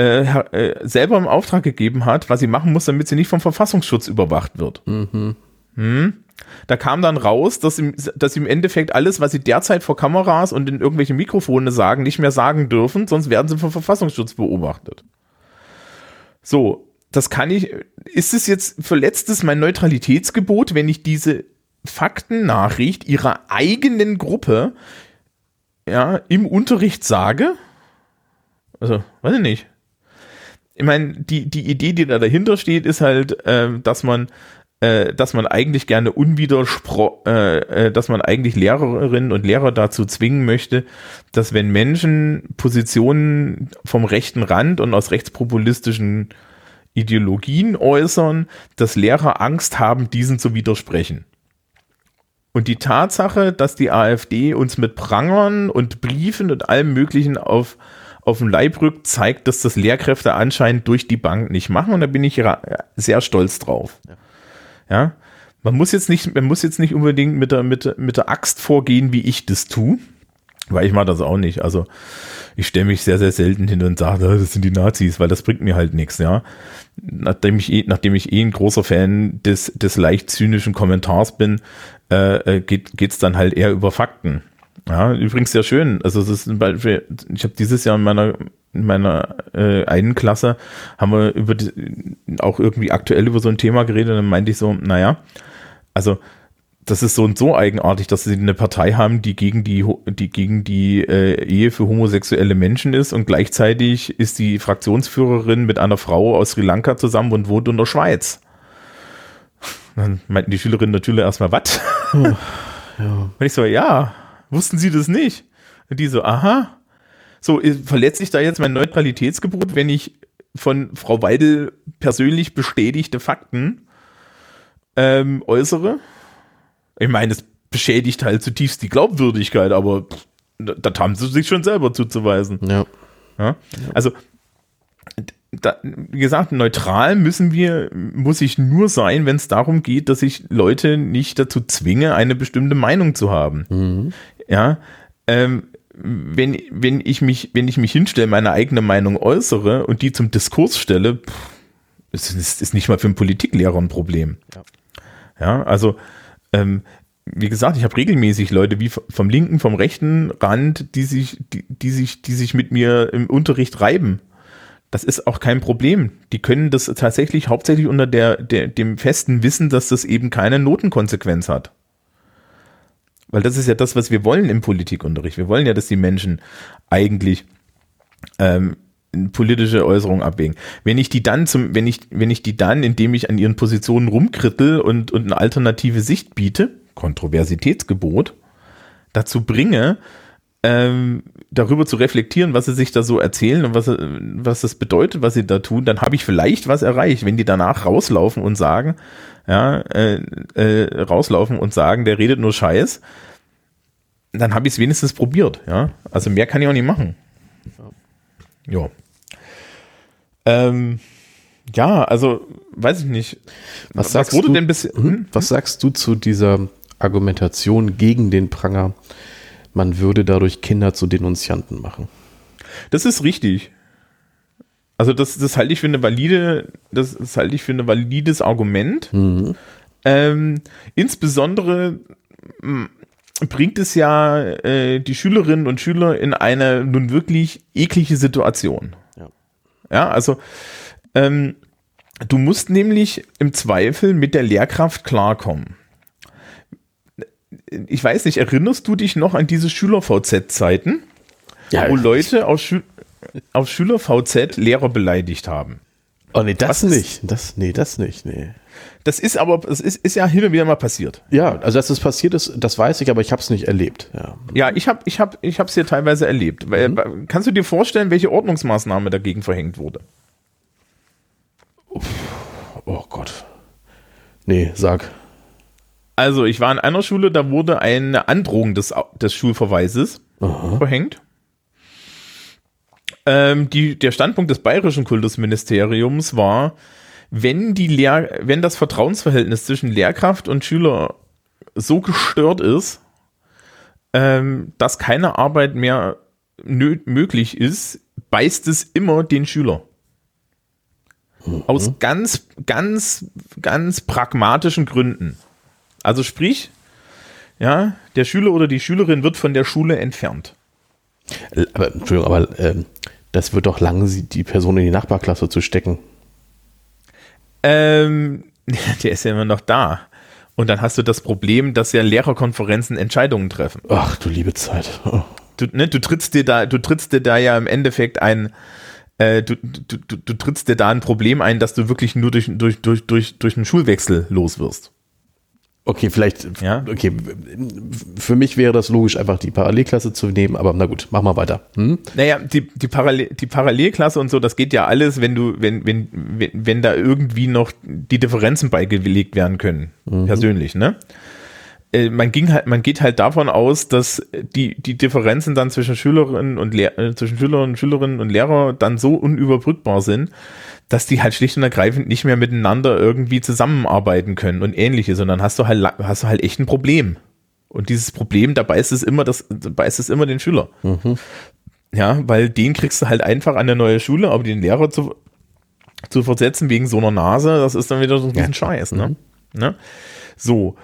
äh, äh, selber im Auftrag gegeben hat, was sie machen muss, damit sie nicht vom Verfassungsschutz überwacht wird. Mhm. Hm? Da kam dann raus, dass im, dass im Endeffekt alles, was sie derzeit vor Kameras und in irgendwelche Mikrofone sagen, nicht mehr sagen dürfen, sonst werden sie vom Verfassungsschutz beobachtet. So, das kann ich, ist es jetzt verletzt es mein Neutralitätsgebot, wenn ich diese Faktennachricht ihrer eigenen Gruppe ja, im Unterricht sage? Also, weiß ich nicht. Ich meine, die, die Idee, die da dahinter steht, ist halt, äh, dass man äh, dass man eigentlich gerne unwiderspro äh, äh, dass man eigentlich Lehrerinnen und Lehrer dazu zwingen möchte, dass wenn Menschen Positionen vom rechten Rand und aus rechtspopulistischen Ideologien äußern, dass Lehrer Angst haben, diesen zu widersprechen. Und die Tatsache, dass die AfD uns mit Prangern und Briefen und allem Möglichen auf, auf den Leib rückt, zeigt, dass das Lehrkräfte anscheinend durch die Bank nicht machen. Und da bin ich sehr stolz drauf. Ja. Ja, man muss jetzt nicht, man muss jetzt nicht unbedingt mit der, mit, mit der Axt vorgehen, wie ich das tue, weil ich mache das auch nicht. Also ich stelle mich sehr, sehr selten hin und sage, das sind die Nazis, weil das bringt mir halt nichts, ja. Nachdem ich eh, nachdem ich eh ein großer Fan des, des leicht zynischen Kommentars bin, äh, äh geht geht's dann halt eher über Fakten. Ja, übrigens sehr schön. Also es ist Beispiel, ich habe dieses Jahr in meiner in meiner äh, einen Klasse haben wir über die, auch irgendwie aktuell über so ein Thema geredet. Dann meinte ich so, naja, also das ist so und so eigenartig, dass sie eine Partei haben, die gegen die, die gegen die äh, Ehe für homosexuelle Menschen ist und gleichzeitig ist die Fraktionsführerin mit einer Frau aus Sri Lanka zusammen und wohnt in der Schweiz. Dann meinten die Schülerinnen natürlich erstmal, was? Oh, ja. Und ich so, ja, wussten sie das nicht? Und die so, aha, so, äh, verletzt sich da jetzt mein Neutralitätsgebot, wenn ich von Frau Weidel persönlich bestätigte Fakten ähm, äußere? Ich meine, es beschädigt halt zutiefst die Glaubwürdigkeit, aber das haben sie sich schon selber zuzuweisen. Ja. ja? Also, da, wie gesagt, neutral müssen wir, muss ich nur sein, wenn es darum geht, dass ich Leute nicht dazu zwinge, eine bestimmte Meinung zu haben. Mhm. Ja, ähm, wenn, wenn ich mich, wenn ich mich hinstelle, meine eigene Meinung äußere und die zum Diskurs stelle, pff, ist, ist, nicht mal für einen Politiklehrer ein Problem. Ja, ja also ähm, wie gesagt, ich habe regelmäßig Leute wie vom linken, vom rechten Rand, die sich, die, die sich, die sich mit mir im Unterricht reiben. Das ist auch kein Problem. Die können das tatsächlich hauptsächlich unter der, der, dem festen Wissen, dass das eben keine Notenkonsequenz hat. Weil das ist ja das, was wir wollen im Politikunterricht. Wir wollen ja, dass die Menschen eigentlich ähm, politische Äußerungen abwägen. Wenn ich die dann zum, wenn ich, wenn ich die dann, indem ich an ihren Positionen rumkrittel und, und eine alternative Sicht biete, Kontroversitätsgebot, dazu bringe, ähm, darüber zu reflektieren, was sie sich da so erzählen und was, was das bedeutet, was sie da tun, dann habe ich vielleicht was erreicht. Wenn die danach rauslaufen und sagen, ja, äh, äh, rauslaufen und sagen, der redet nur Scheiß, dann habe ich es wenigstens probiert, ja. Also mehr kann ich auch nicht machen. Ja. Ähm, ja, also weiß ich nicht. Was, was sagst wurde du, denn bis, hm? hm? Was sagst du zu dieser Argumentation gegen den Pranger? Man würde dadurch Kinder zu Denunzianten machen. Das ist richtig. Also das, das halte ich für eine valide, das, das halte ich für ein valides Argument. Mhm. Ähm, insbesondere hm, bringt es ja äh, die Schülerinnen und Schüler in eine nun wirklich eklige Situation. Ja, ja also ähm, du musst nämlich im Zweifel mit der Lehrkraft klarkommen. Ich weiß nicht, erinnerst du dich noch an diese Schüler-VZ-Zeiten, ja, wo Leute aus Schülern auf Schüler VZ Lehrer beleidigt haben. Oh nee, das Was nicht. Das, nee, das nicht, nee. Das ist aber, es ist, ist ja hin und wieder mal passiert. Ja, also dass es passiert ist, das weiß ich, aber ich habe es nicht erlebt. Ja, Ja, ich habe ich hab, ich hab's hier teilweise erlebt. Weil, Kannst du dir vorstellen, welche Ordnungsmaßnahme dagegen verhängt wurde? Oh Gott. Nee, sag. Also, ich war in einer Schule, da wurde eine Androhung des, des Schulverweises verhängt. Ähm, die, der Standpunkt des bayerischen Kultusministeriums war, wenn, die Lehr wenn das Vertrauensverhältnis zwischen Lehrkraft und Schüler so gestört ist, ähm, dass keine Arbeit mehr möglich ist, beißt es immer den Schüler. Aus ganz, ganz, ganz pragmatischen Gründen. Also sprich, ja, der Schüler oder die Schülerin wird von der Schule entfernt. Aber, Entschuldigung, aber ähm, das wird doch lang, die Person in die Nachbarklasse zu stecken. Ähm, der ist ja immer noch da. Und dann hast du das Problem, dass ja Lehrerkonferenzen Entscheidungen treffen. Ach, du liebe Zeit. Oh. Du, ne, du trittst dir da, du trittst dir da ja im Endeffekt ein, äh, du, du, du, du trittst dir da ein Problem ein, dass du wirklich nur durch, durch, durch, durch, durch einen Schulwechsel los wirst. Okay, vielleicht, Ja. okay, für mich wäre das logisch, einfach die Parallelklasse zu nehmen, aber na gut, mach mal weiter. Hm? Naja, die, die, Parallel, die Parallelklasse und so, das geht ja alles, wenn du, wenn, wenn, wenn, wenn da irgendwie noch die Differenzen beigelegt werden können, persönlich, ne? Äh, Man ging halt, man geht halt davon aus, dass die, die Differenzen dann zwischen Schülerinnen und Lehr äh, zwischen Schülerinnen und Schülerinnen und Lehrer dann so unüberbrückbar sind, dass die halt schlicht und ergreifend nicht mehr miteinander irgendwie zusammenarbeiten können und ähnliches, sondern hast du halt, hast du halt echt ein Problem. Und dieses Problem, da beißt es immer das, da beißt es immer den Schüler. Ja, weil den kriegst du halt einfach an der neue Schule, aber den Lehrer zu, zu versetzen wegen so einer Nase, das ist dann wieder so ein bisschen Scheiß, ne? ne? So.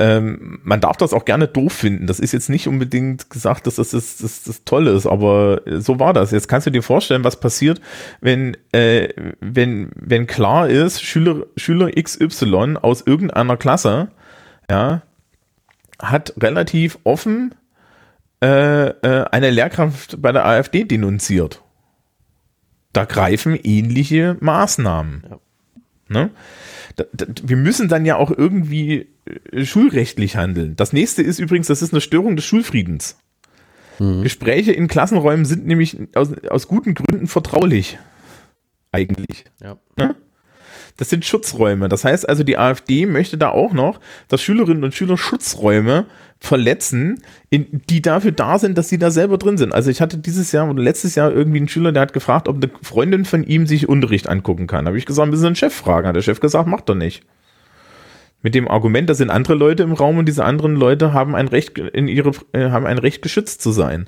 Ähm, man darf das auch gerne doof finden. Das ist jetzt nicht unbedingt gesagt, dass das das, das, das Tolle ist, aber so war das. Jetzt kannst du dir vorstellen, was passiert, wenn, äh, wenn, wenn klar ist, Schüler, Schüler XY aus irgendeiner Klasse, ja, hat relativ offen äh, äh, eine Lehrkraft bei der AfD denunziert. Da greifen ähnliche Maßnahmen. Ne? Wir müssen dann ja auch irgendwie äh, schulrechtlich handeln. Das nächste ist übrigens, das ist eine Störung des Schulfriedens. Gespräche in Klassenräumen sind nämlich aus, aus guten Gründen vertraulich. Eigentlich. Ja. Das sind Schutzräume. Das heißt also, die AfD möchte da auch noch, dass Schülerinnen und Schüler Schutzräume verletzen, in, die dafür da sind, dass sie da selber drin sind. Also ich hatte dieses Jahr oder letztes Jahr irgendwie einen Schüler, der hat gefragt, ob eine Freundin von ihm sich Unterricht angucken kann. Da habe ich gesagt, müssen Sie einen Chef fragen. Hat der Chef gesagt, macht doch nicht. Mit dem Argument, da sind andere Leute im Raum und diese anderen Leute haben ein Recht in ihre äh, haben ein Recht geschützt zu sein.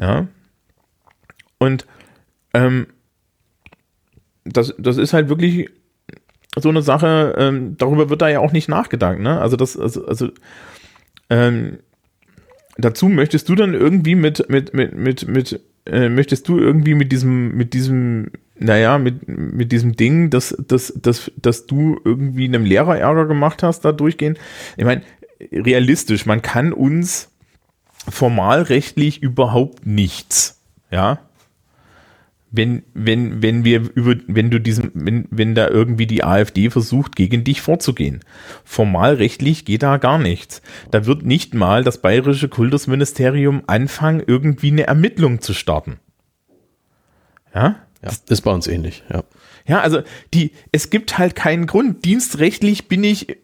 Ja. Und ähm, das, das ist halt wirklich so eine Sache, ähm, darüber wird da ja auch nicht nachgedacht, ne? Also das, also, also ähm, dazu möchtest du dann irgendwie mit, mit, mit, mit, mit, äh, möchtest du irgendwie mit diesem, mit diesem, naja, mit, mit diesem Ding, dass, dass, dass, dass du irgendwie einem Lehrer Ärger gemacht hast, da durchgehen? Ich meine, realistisch, man kann uns formalrechtlich überhaupt nichts, ja? Wenn, wenn, wenn wir über, wenn du diesem, wenn, wenn da irgendwie die AfD versucht, gegen dich vorzugehen. Formalrechtlich geht da gar nichts. Da wird nicht mal das bayerische Kultusministerium anfangen, irgendwie eine Ermittlung zu starten. Ja? Ja, ist bei uns ähnlich, ja. Ja, also die, es gibt halt keinen Grund. Dienstrechtlich bin ich,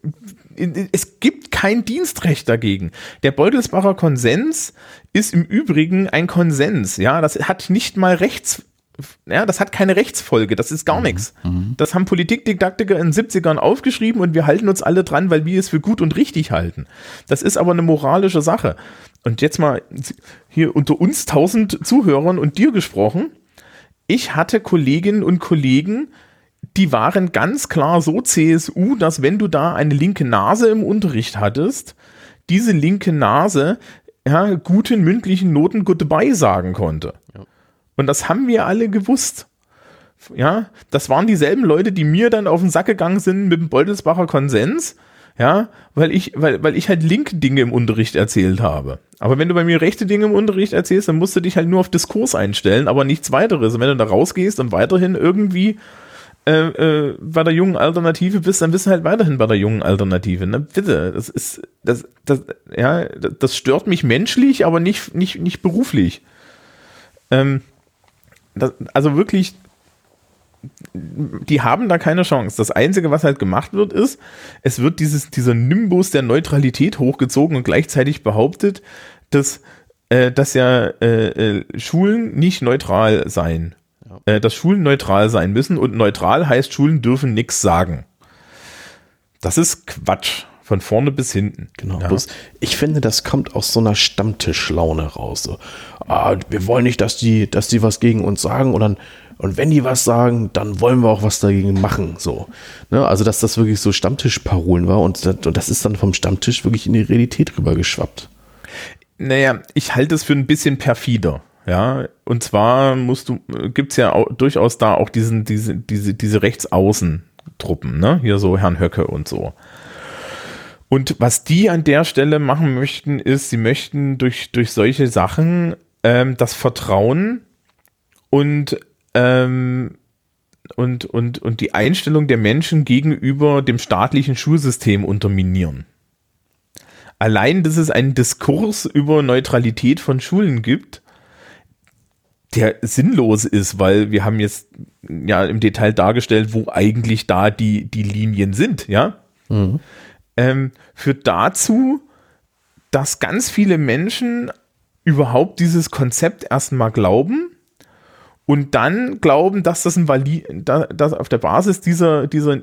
es gibt kein Dienstrecht dagegen. Der Beutelsbacher Konsens ist im Übrigen ein Konsens. Ja, das hat nicht mal Rechts, ja, das hat keine Rechtsfolge. Das ist gar nichts. Das haben Politikdidaktiker in den 70ern aufgeschrieben und wir halten uns alle dran, weil wir es für gut und richtig halten. Das ist aber eine moralische Sache. Und jetzt mal hier unter uns tausend Zuhörern und dir gesprochen ich hatte Kolleginnen und Kollegen, die waren ganz klar so CSU, dass wenn du da eine linke Nase im Unterricht hattest, diese linke Nase ja, guten mündlichen Noten Goodbye sagen konnte. Und das haben wir alle gewusst. Ja, das waren dieselben Leute, die mir dann auf den Sack gegangen sind mit dem Beutelsbacher Konsens, ja, weil ich, weil, weil ich halt linke Dinge im Unterricht erzählt habe. Aber wenn du bei mir rechte Dinge im Unterricht erzählst, dann musst du dich halt nur auf Diskurs einstellen, aber nichts weiteres. Und wenn du da rausgehst und weiterhin irgendwie äh, äh, bei der jungen Alternative bist, dann bist du halt weiterhin bei der jungen Alternative. Ne? Bitte, das ist, das, das, ja, das stört mich menschlich, aber nicht, nicht, nicht beruflich. Ähm, das, also wirklich, die haben da keine Chance. Das Einzige, was halt gemacht wird, ist, es wird dieses, dieser Nimbus der Neutralität hochgezogen und gleichzeitig behauptet, dass, äh, dass ja äh, äh, Schulen nicht neutral seien. Ja. Äh, dass Schulen neutral sein müssen und neutral heißt, Schulen dürfen nichts sagen. Das ist Quatsch. Von vorne bis hinten. Genau. Ja. Bloß ich finde, das kommt aus so einer Stammtischlaune raus. So, ah, wir wollen nicht, dass die, dass die was gegen uns sagen und dann, und wenn die was sagen, dann wollen wir auch was dagegen machen. So. Ne? Also, dass das wirklich so Stammtischparolen war und das, und das ist dann vom Stammtisch wirklich in die Realität rübergeschwappt. Naja, ich halte es für ein bisschen perfider. Ja, und zwar musst du, gibt's ja auch, durchaus da auch diesen, diese, diese, diese Rechtsaußen-Truppen, ne? Hier so Herrn Höcke und so. Und was die an der Stelle machen möchten, ist, sie möchten durch, durch solche Sachen ähm, das Vertrauen und, ähm, und, und, und die Einstellung der Menschen gegenüber dem staatlichen Schulsystem unterminieren. Allein, dass es einen Diskurs über Neutralität von Schulen gibt, der sinnlos ist, weil wir haben jetzt ja im Detail dargestellt, wo eigentlich da die, die Linien sind, ja. Mhm ähm, führt dazu, dass ganz viele Menschen überhaupt dieses Konzept erstmal glauben und dann glauben, dass das ein valid, dass auf der Basis dieser, dieser,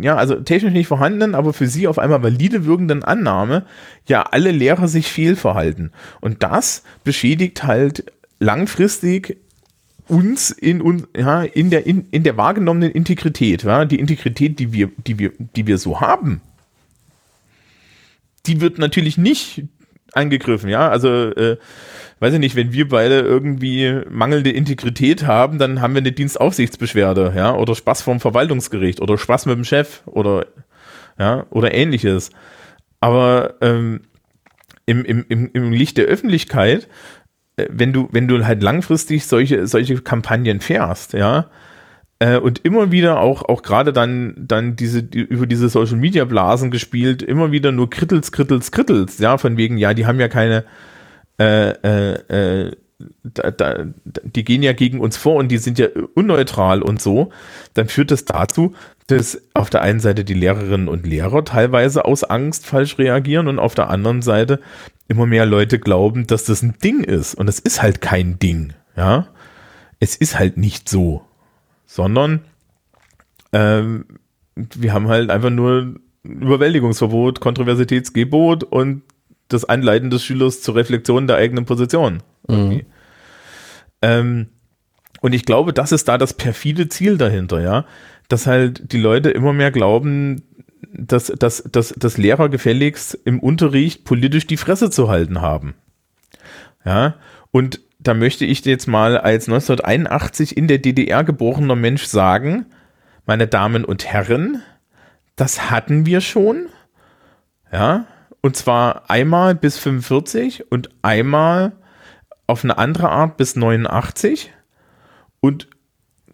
ja, also technisch nicht vorhandenen, aber für sie auf einmal valide wirkenden Annahme, ja, alle Lehrer sich fehlverhalten. Und das beschädigt halt langfristig uns in, ja, in der, in, in der wahrgenommenen Integrität, ja, die Integrität, die wir, die wir, die wir so haben, die wird natürlich nicht angegriffen, ja. Also, äh, weiß ich nicht, wenn wir beide irgendwie mangelnde Integrität haben, dann haben wir eine Dienstaufsichtsbeschwerde, ja, oder Spaß vom Verwaltungsgericht oder Spaß mit dem Chef oder ja, oder ähnliches. Aber ähm, im, im, im, im Licht der Öffentlichkeit, äh, wenn du, wenn du halt langfristig solche, solche Kampagnen fährst, ja, äh, und immer wieder auch, auch gerade dann, dann diese, die, über diese Social Media Blasen gespielt, immer wieder nur Krittels, Krittels, Krittels, ja, von wegen, ja, die haben ja keine, äh, äh, äh, da, da, die gehen ja gegen uns vor und die sind ja unneutral und so, dann führt das dazu, dass auf der einen Seite die Lehrerinnen und Lehrer teilweise aus Angst falsch reagieren und auf der anderen Seite immer mehr Leute glauben, dass das ein Ding ist. Und es ist halt kein Ding, ja. Es ist halt nicht so sondern ähm, wir haben halt einfach nur Überwältigungsverbot, Kontroversitätsgebot und das Anleiten des Schülers zur Reflexion der eigenen Position. Mhm. Ähm, und ich glaube, das ist da das perfide Ziel dahinter, ja, dass halt die Leute immer mehr glauben, dass, dass, dass, dass Lehrer gefälligst im Unterricht politisch die Fresse zu halten haben. Ja, und da möchte ich jetzt mal als 1981 in der DDR geborener Mensch sagen, meine Damen und Herren, das hatten wir schon. Ja, und zwar einmal bis 45 und einmal auf eine andere Art bis 89. Und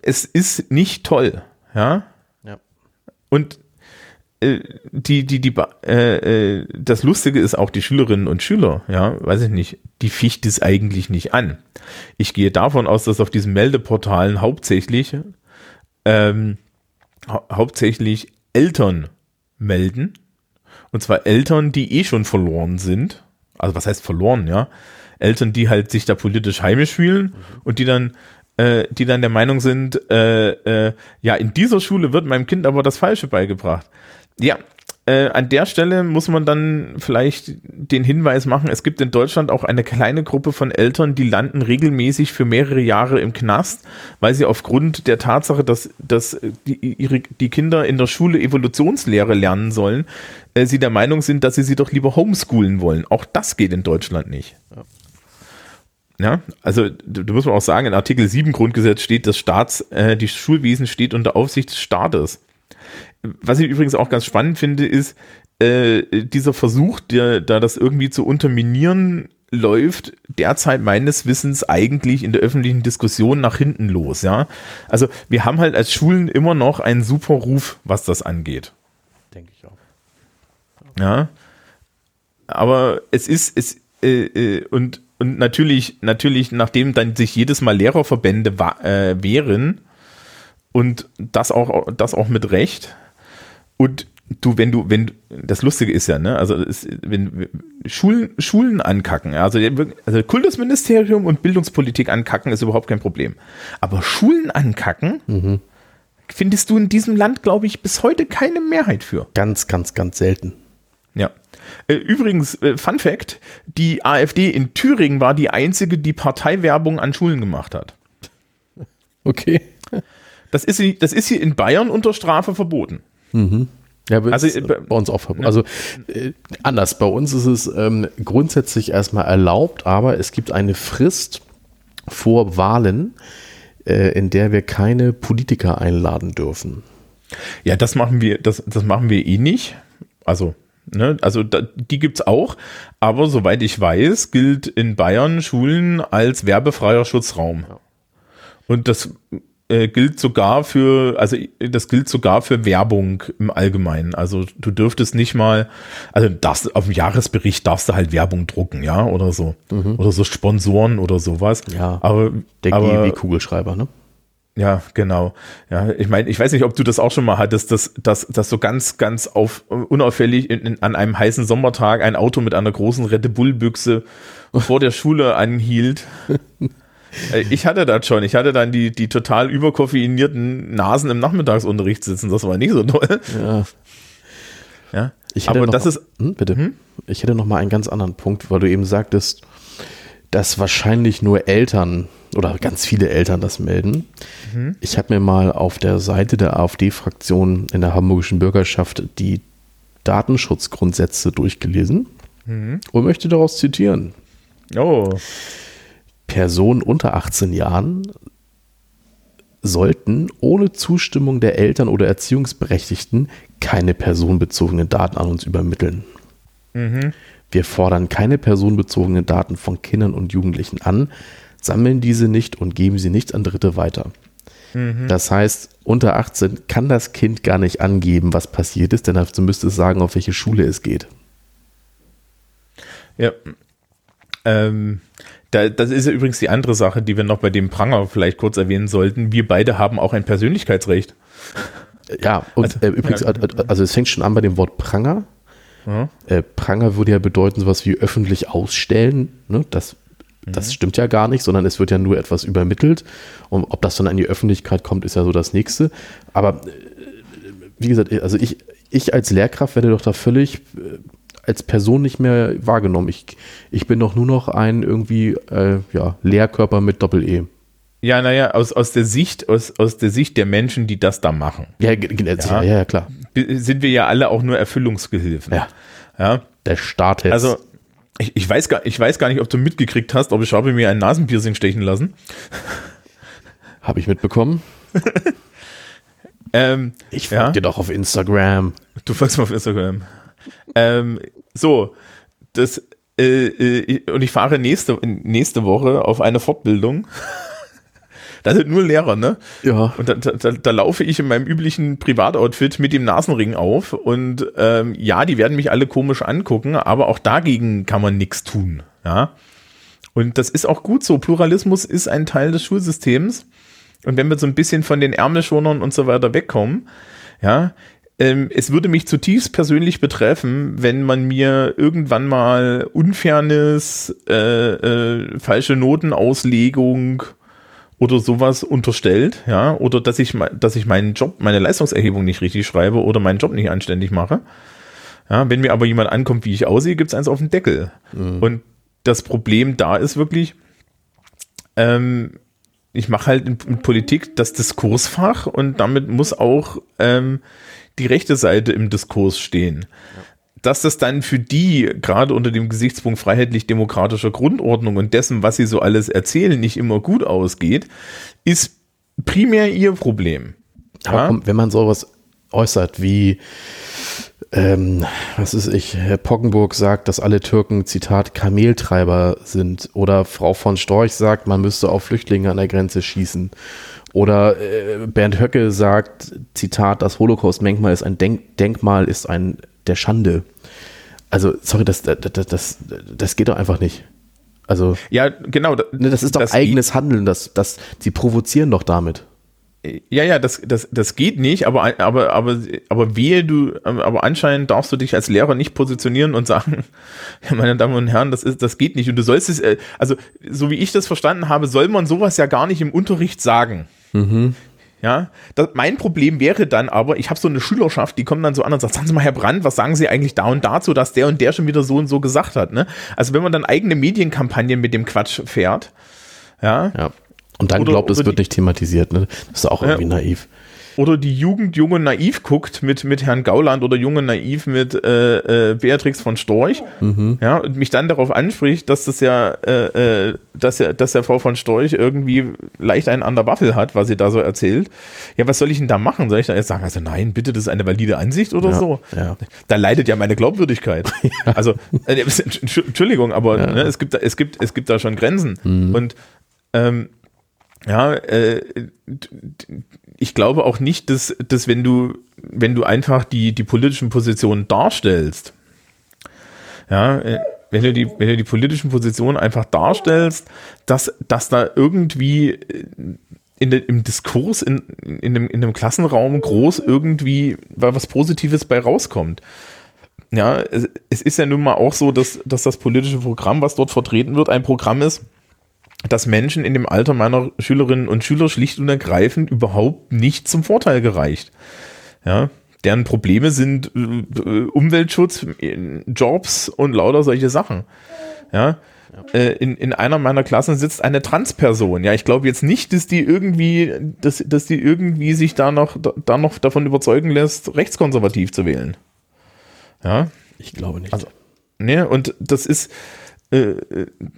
es ist nicht toll. Ja. ja. Und die, die, die, äh, äh, das Lustige ist auch die Schülerinnen und Schüler, ja, weiß ich nicht, die ficht es eigentlich nicht an. Ich gehe davon aus, dass auf diesen Meldeportalen hauptsächlich, ähm, hau hauptsächlich Eltern melden. Und zwar Eltern, die eh schon verloren sind. Also was heißt verloren, ja? Eltern, die halt sich da politisch heimisch fühlen mhm. und die dann äh, die dann der Meinung sind, äh, äh, ja, in dieser Schule wird meinem Kind aber das Falsche beigebracht. Ja, äh, an der Stelle muss man dann vielleicht den Hinweis machen, es gibt in Deutschland auch eine kleine Gruppe von Eltern, die landen regelmäßig für mehrere Jahre im Knast, weil sie aufgrund der Tatsache, dass, dass die, ihre, die Kinder in der Schule Evolutionslehre lernen sollen, äh, sie der Meinung sind, dass sie sie doch lieber homeschoolen wollen. Auch das geht in Deutschland nicht. Ja. Ja, also du, du musst auch sagen, in Artikel 7 Grundgesetz steht, das Staats, äh, die Schulwesen steht unter Aufsicht des Staates. Was ich übrigens auch ganz spannend finde, ist, äh, dieser Versuch, der, da das irgendwie zu unterminieren läuft, derzeit meines Wissens eigentlich in der öffentlichen Diskussion nach hinten los, ja. Also wir haben halt als Schulen immer noch einen super Ruf, was das angeht. Denke ich auch. Ja. Aber es ist, es, äh, äh, und, und natürlich, natürlich, nachdem dann sich jedes Mal Lehrerverbände äh, wehren und das auch, das auch mit Recht. Und du, wenn du, wenn, das Lustige ist ja, ne, also es, wenn Schulen, Schulen ankacken, also, also Kultusministerium und Bildungspolitik ankacken ist überhaupt kein Problem. Aber Schulen ankacken, mhm. findest du in diesem Land, glaube ich, bis heute keine Mehrheit für. Ganz, ganz, ganz selten. Ja. Äh, übrigens, äh, Fun Fact: Die AfD in Thüringen war die einzige, die Parteiwerbung an Schulen gemacht hat. Okay. Das ist, das ist hier in Bayern unter Strafe verboten. Mhm. Ja, also, bei uns auch verboten. Also äh, anders. Bei uns ist es ähm, grundsätzlich erstmal erlaubt, aber es gibt eine Frist vor Wahlen, äh, in der wir keine Politiker einladen dürfen. Ja, das machen wir, das, das machen wir eh nicht. Also Ne? Also da, die gibt's auch, aber soweit ich weiß, gilt in Bayern Schulen als werbefreier Schutzraum. Und das äh, gilt sogar für, also das gilt sogar für Werbung im Allgemeinen. Also du dürftest nicht mal, also darfst, auf dem Jahresbericht darfst du halt Werbung drucken, ja, oder so. Mhm. Oder so Sponsoren oder sowas. Ja. Aber, der aber, wie Kugelschreiber, ne? Ja, genau. Ja, ich meine, ich weiß nicht, ob du das auch schon mal hattest, dass, dass, dass so ganz, ganz auf, unauffällig in, in, an einem heißen Sommertag ein Auto mit einer großen Red Bull-Büchse vor der Schule anhielt. Äh, ich hatte das schon. Ich hatte dann die, die total überkoffeinierten Nasen im Nachmittagsunterricht sitzen. Das war nicht so toll. Ja. Ja. Ich hätte Aber noch, das ist. Hm, bitte. Hm? Ich hätte noch mal einen ganz anderen Punkt, weil du eben sagtest, dass wahrscheinlich nur Eltern oder ganz viele Eltern das melden. Mhm. Ich habe mir mal auf der Seite der AfD-Fraktion in der hamburgischen Bürgerschaft die Datenschutzgrundsätze durchgelesen mhm. und möchte daraus zitieren. Oh. Personen unter 18 Jahren sollten ohne Zustimmung der Eltern oder Erziehungsberechtigten keine personenbezogenen Daten an uns übermitteln. Mhm. Wir fordern keine personenbezogenen Daten von Kindern und Jugendlichen an, sammeln diese nicht und geben sie nicht an Dritte weiter. Mhm. Das heißt, unter 18 kann das Kind gar nicht angeben, was passiert ist, denn dazu müsste es sagen, auf welche Schule es geht. Ja. Ähm, da, das ist ja übrigens die andere Sache, die wir noch bei dem Pranger vielleicht kurz erwähnen sollten. Wir beide haben auch ein Persönlichkeitsrecht. Ja, und also, äh, übrigens, ja. also es fängt schon an bei dem Wort Pranger. Mhm. Äh, Pranger würde ja bedeuten, sowas wie öffentlich ausstellen. Ne? Das das mhm. stimmt ja gar nicht, sondern es wird ja nur etwas übermittelt. Und ob das dann an die Öffentlichkeit kommt, ist ja so das nächste. Aber äh, wie gesagt, also ich, ich als Lehrkraft werde doch da völlig äh, als Person nicht mehr wahrgenommen. Ich, ich bin doch nur noch ein irgendwie äh, ja, Lehrkörper mit Doppel-E. Ja, naja, aus, aus, der Sicht, aus, aus der Sicht der Menschen, die das da machen. Ja, ja, ja, klar. Sind wir ja alle auch nur Erfüllungsgehilfen. Ja. ja. Der Staat jetzt. Also, ich, ich, weiß gar, ich weiß gar nicht, ob du mitgekriegt hast, aber ich habe mir ein Nasenpiercing stechen lassen. Habe ich mitbekommen. ähm, ich folge ja? dir doch auf Instagram. Du folgst mir auf Instagram. Ähm, so, das, äh, äh, und ich fahre nächste, nächste Woche auf eine Fortbildung. Da sind nur Lehrer, ne? Ja. Und da, da, da laufe ich in meinem üblichen Privatoutfit mit dem Nasenring auf und ähm, ja, die werden mich alle komisch angucken, aber auch dagegen kann man nichts tun, ja. Und das ist auch gut so. Pluralismus ist ein Teil des Schulsystems. Und wenn wir so ein bisschen von den Ärmelschonern und so weiter wegkommen, ja, ähm, es würde mich zutiefst persönlich betreffen, wenn man mir irgendwann mal Unfairness, äh, äh, falsche Notenauslegung oder sowas unterstellt, ja, oder dass ich, dass ich meinen Job, meine Leistungserhebung nicht richtig schreibe oder meinen Job nicht anständig mache. Ja, wenn mir aber jemand ankommt, wie ich aussehe, gibt's eins auf den Deckel. Mhm. Und das Problem da ist wirklich, ähm, ich mache halt in, in, Politik das Diskursfach und damit muss auch ähm, die rechte Seite im Diskurs stehen. Ja dass das dann für die, gerade unter dem Gesichtspunkt freiheitlich-demokratischer Grundordnung und dessen, was sie so alles erzählen, nicht immer gut ausgeht, ist primär ihr Problem. Aber ja? komm, wenn man sowas äußert wie ähm, was ist ich, Herr Poggenburg sagt, dass alle Türken, Zitat, Kameltreiber sind. Oder Frau von Storch sagt, man müsste auf Flüchtlinge an der Grenze schießen. Oder äh, Bernd Höcke sagt, Zitat, das Holocaust-Denkmal ist ein Denk Denkmal, ist ein der Schande. Also, sorry, das, das, das, das geht doch einfach nicht. Also, ja, genau. Ne, das ist doch das eigenes Handeln, das, das, sie provozieren doch damit. Ja, ja, das, das, das geht nicht, aber, aber, aber, aber wehe du, aber anscheinend darfst du dich als Lehrer nicht positionieren und sagen, meine Damen und Herren, das ist, das geht nicht. Und du sollst es, äh, also, so wie ich das verstanden habe, soll man sowas ja gar nicht im Unterricht sagen. Mhm. Ja, das, mein Problem wäre dann aber, ich habe so eine Schülerschaft, die kommen dann so an und sagen, sagen Sie mal, Herr Brandt, was sagen Sie eigentlich da und dazu, dass der und der schon wieder so und so gesagt hat. Ne? Also wenn man dann eigene Medienkampagnen mit dem Quatsch fährt, ja, ja. Und dann oder, glaubt, es wird nicht thematisiert. Ne? Das ist auch irgendwie ja, naiv. Oder die Jugend Junge Naiv guckt mit, mit Herrn Gauland oder Junge Naiv mit äh, äh, Beatrix von Storch. Mhm. Ja, und mich dann darauf anspricht, dass das ja, äh, äh, dass ja, dass der Frau von Storch irgendwie leicht einen an der Waffel hat, was sie da so erzählt. Ja, was soll ich denn da machen? Soll ich da jetzt sagen, also nein, bitte, das ist eine valide Ansicht oder ja, so? Ja. Da leidet ja meine Glaubwürdigkeit. ja. Also, äh, Entschuldigung, aber ne, es, gibt, es, gibt, es gibt da schon Grenzen. Mhm. Und ähm, ja, äh, ich glaube auch nicht, dass, dass wenn du, wenn du einfach die, die politischen Positionen darstellst, ja, äh, wenn du die, wenn du die politischen Positionen einfach darstellst, dass, dass da irgendwie äh, in de, im Diskurs in, in, dem, in dem Klassenraum groß irgendwie was Positives bei rauskommt. Ja, es, es ist ja nun mal auch so, dass, dass das politische Programm, was dort vertreten wird, ein Programm ist, dass Menschen in dem Alter meiner Schülerinnen und Schüler schlicht und ergreifend überhaupt nicht zum Vorteil gereicht. Ja, deren Probleme sind äh, Umweltschutz, Jobs und lauter solche Sachen. Ja, äh, in, in einer meiner Klassen sitzt eine Transperson. Ja, ich glaube jetzt nicht, dass die irgendwie, dass, dass die irgendwie sich da noch, da noch davon überzeugen lässt, rechtskonservativ zu wählen. Ja. Ich glaube nicht. Also, ne, und das ist, äh,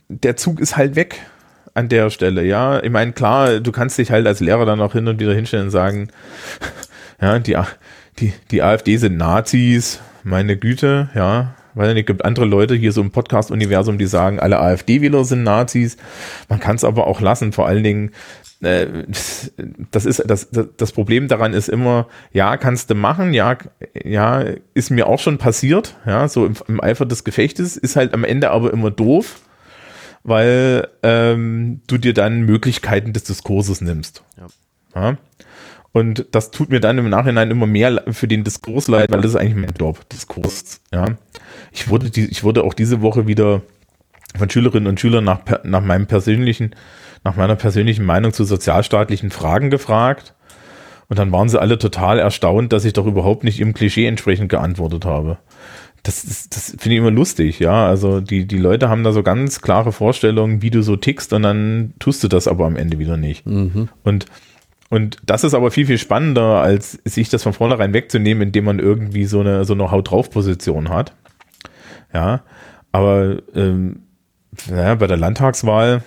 der Zug ist halt weg an der Stelle, ja. Ich meine, klar, du kannst dich halt als Lehrer dann auch hin und wieder hinstellen und sagen, ja, die, die, die AfD sind Nazis, meine Güte, ja. Weil es gibt andere Leute hier so im Podcast-Universum, die sagen, alle AfD-Wähler sind Nazis. Man kann es aber auch lassen, vor allen Dingen, äh, das ist das, das Problem daran ist immer, ja, kannst du machen, ja, ja, ist mir auch schon passiert, ja, so im, im Eifer des Gefechtes, ist halt am Ende aber immer doof weil ähm, du dir dann Möglichkeiten des Diskurses nimmst. Ja. ja. Und das tut mir dann im Nachhinein immer mehr für den Diskurs leid, weil das ist eigentlich mein Job, Diskurs. Ja. Ich wurde, die, ich wurde auch diese Woche wieder von Schülerinnen und Schülern nach, nach meinem persönlichen, nach meiner persönlichen Meinung zu sozialstaatlichen Fragen gefragt. Und dann waren sie alle total erstaunt, dass ich doch überhaupt nicht im Klischee entsprechend geantwortet habe das, das, das finde ich immer lustig, ja. Also die, die Leute haben da so ganz klare Vorstellungen, wie du so tickst und dann tust du das aber am Ende wieder nicht. Mhm. Und, und das ist aber viel, viel spannender, als sich das von vornherein wegzunehmen, indem man irgendwie so eine, so eine Haut-drauf-Position hat. Ja. Aber ähm, naja, bei der Landtagswahl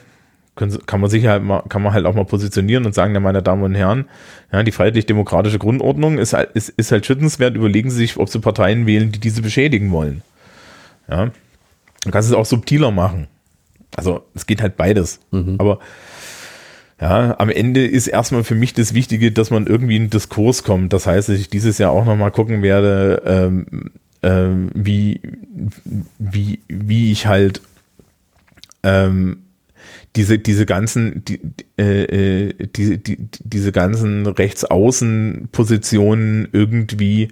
können, kann man sich halt mal, kann man halt auch mal positionieren und sagen, ja, meine Damen und Herren, ja, die freiheitlich-demokratische Grundordnung ist, halt, ist, ist halt schützenswert. Überlegen Sie sich, ob Sie Parteien wählen, die diese beschädigen wollen. Ja. Du kannst es auch subtiler machen. Also, es geht halt beides. Mhm. Aber, ja, am Ende ist erstmal für mich das Wichtige, dass man irgendwie in einen Diskurs kommt. Das heißt, dass ich dieses Jahr auch nochmal gucken werde, ähm, ähm, wie, wie, wie ich halt ähm, diese, diese ganzen, die, äh, äh, die, die, diese ganzen Rechtsaußenpositionen irgendwie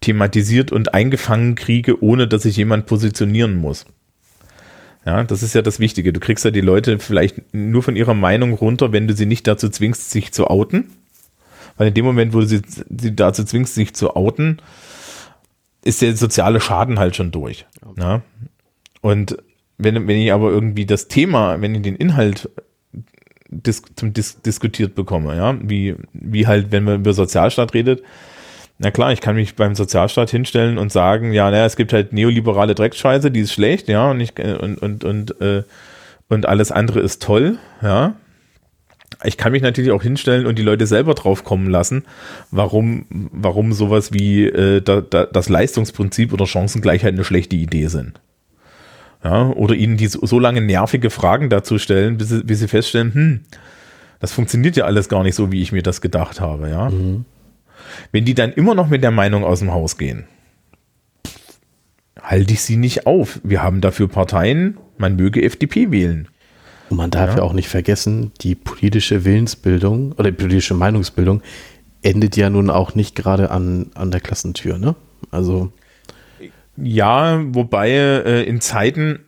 thematisiert und eingefangen kriege, ohne dass ich jemand positionieren muss. Ja, das ist ja das Wichtige. Du kriegst ja die Leute vielleicht nur von ihrer Meinung runter, wenn du sie nicht dazu zwingst, sich zu outen. Weil in dem Moment, wo du sie, sie dazu zwingst, sich zu outen, ist der soziale Schaden halt schon durch. Ja. Und wenn, wenn ich aber irgendwie das Thema, wenn ich den Inhalt dis zum dis diskutiert bekomme, ja, wie, wie halt, wenn man über Sozialstaat redet, na klar, ich kann mich beim Sozialstaat hinstellen und sagen, ja, naja, es gibt halt neoliberale Dreckscheiße, die ist schlecht, ja, und ich, und, und, und, äh, und alles andere ist toll, ja. ich kann mich natürlich auch hinstellen und die Leute selber drauf kommen lassen, warum, warum sowas wie äh, da, da, das Leistungsprinzip oder Chancengleichheit eine schlechte Idee sind. Ja, oder ihnen die so, so lange nervige Fragen dazu stellen, bis sie, bis sie feststellen, hm, das funktioniert ja alles gar nicht so, wie ich mir das gedacht habe, ja. Mhm. Wenn die dann immer noch mit der Meinung aus dem Haus gehen, halte ich sie nicht auf. Wir haben dafür Parteien, man möge FDP wählen. Und man darf ja. ja auch nicht vergessen, die politische Willensbildung oder die politische Meinungsbildung endet ja nun auch nicht gerade an, an der Klassentür, ne? Also. Ja, wobei äh, in Zeiten,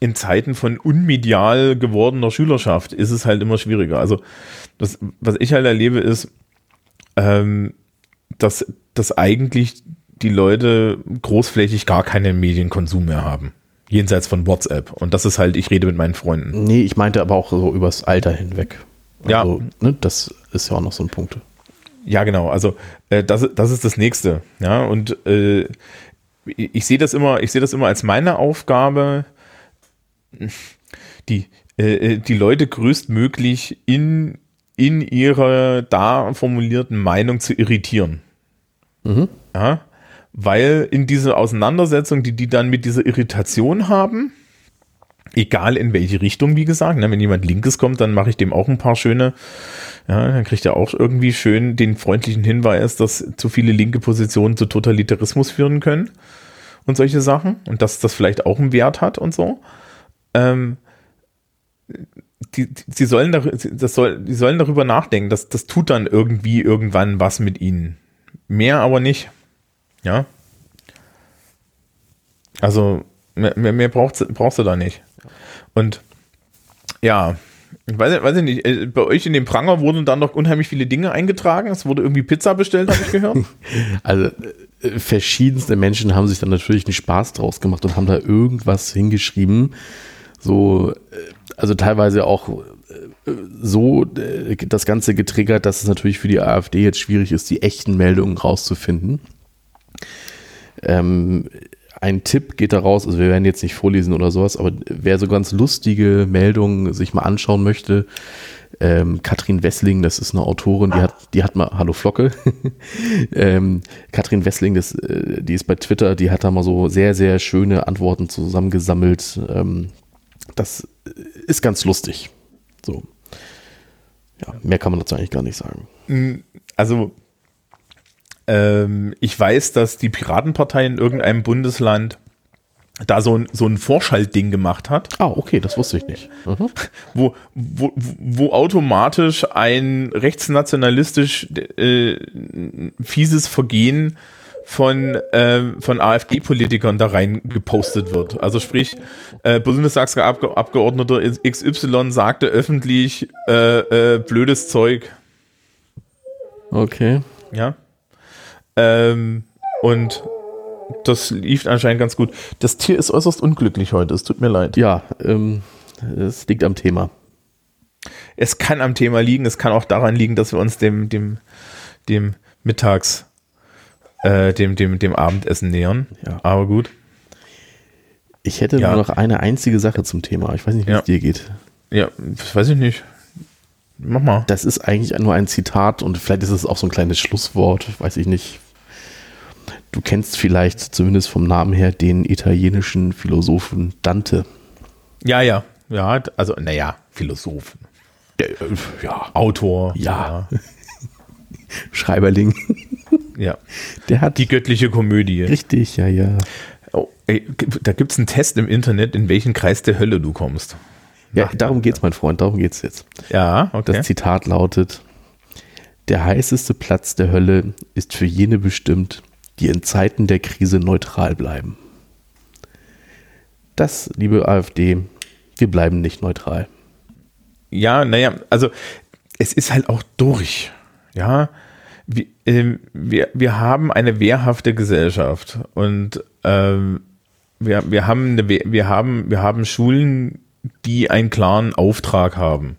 in Zeiten von unmedial gewordener Schülerschaft ist es halt immer schwieriger. Also, das, was ich halt erlebe, ist, ähm, dass, dass eigentlich die Leute großflächig gar keinen Medienkonsum mehr haben. Jenseits von WhatsApp. Und das ist halt, ich rede mit meinen Freunden. Nee, ich meinte aber auch so übers Alter hinweg. Also, ja. Ne, das ist ja auch noch so ein Punkt. Ja, genau. Also äh, das, das ist das Nächste. Ja, und äh, ich sehe das immer, ich sehe das immer als meine Aufgabe, die, äh, die Leute größtmöglich in, in ihrer da formulierten Meinung zu irritieren. Mhm. Ja, weil in dieser Auseinandersetzung, die die dann mit dieser Irritation haben, egal in welche Richtung, wie gesagt, ne, wenn jemand Linkes kommt, dann mache ich dem auch ein paar schöne, ja, dann kriegt er auch irgendwie schön den freundlichen Hinweis, dass zu viele linke Positionen zu Totalitarismus führen können und solche Sachen und dass das vielleicht auch einen Wert hat und so. Ähm, die, die, sie sollen, das soll, die sollen darüber nachdenken, dass das tut dann irgendwie irgendwann was mit ihnen. Mehr aber nicht. Ja. Also mehr, mehr, brauchst, brauchst du da nicht. Und ja, weiß, weiß ich nicht, äh, bei euch in dem Pranger wurden dann noch unheimlich viele Dinge eingetragen. Es wurde irgendwie Pizza bestellt, habe ich gehört. Also äh, verschiedenste Menschen haben sich dann natürlich einen Spaß draus gemacht und haben da irgendwas hingeschrieben. So, äh, also teilweise auch so das Ganze getriggert, dass es natürlich für die AfD jetzt schwierig ist, die echten Meldungen rauszufinden. Ähm, ein Tipp geht da raus, also wir werden jetzt nicht vorlesen oder sowas, aber wer so ganz lustige Meldungen sich mal anschauen möchte, ähm, Katrin Wessling, das ist eine Autorin, die hat, die hat mal, hallo Flocke, ähm, Katrin Wessling, das, äh, die ist bei Twitter, die hat da mal so sehr, sehr schöne Antworten zusammengesammelt. Ähm, das ist ganz lustig. So. Ja, mehr kann man dazu eigentlich gar nicht sagen. Also ähm, ich weiß, dass die Piratenpartei in irgendeinem Bundesland da so ein, so ein Vorschaltding gemacht hat. Ah, okay, das wusste ich nicht. Mhm. Wo, wo, wo automatisch ein rechtsnationalistisch äh, fieses Vergehen von, äh, von AfD-Politikern da rein gepostet wird. Also sprich, äh, Bundestagsabgeordneter XY sagte öffentlich äh, äh, blödes Zeug. Okay. Ja. Ähm, und das lief anscheinend ganz gut. Das Tier ist äußerst unglücklich heute, es tut mir leid. Ja, ähm, es liegt am Thema. Es kann am Thema liegen, es kann auch daran liegen, dass wir uns dem, dem, dem Mittags, äh, dem, dem, dem Abendessen nähern. Ja. Aber gut. Ich hätte ja. nur noch eine einzige Sache zum Thema. Ich weiß nicht, wie ja. es dir geht. Ja, das weiß ich nicht. Mach mal. Das ist eigentlich nur ein Zitat und vielleicht ist es auch so ein kleines Schlusswort, weiß ich nicht. Du kennst vielleicht zumindest vom Namen her den italienischen Philosophen Dante. Ja, ja, ja, also naja, Philosophen. Der, äh, ja, Autor. Ja. ja. Schreiberling. Ja. Der hat die göttliche Komödie. Richtig, ja, ja. Oh, ey, da gibt es einen Test im Internet, in welchen Kreis der Hölle du kommst. Ja, darum geht's, mein Freund, darum geht's jetzt. Ja, okay. Das Zitat lautet: Der heißeste Platz der Hölle ist für jene bestimmt, die in Zeiten der Krise neutral bleiben. Das, liebe AfD, wir bleiben nicht neutral. Ja, naja, also es ist halt auch durch. Ja, wir, äh, wir, wir haben eine wehrhafte Gesellschaft und ähm, wir, wir, haben eine, wir, haben, wir haben Schulen, die einen klaren Auftrag haben.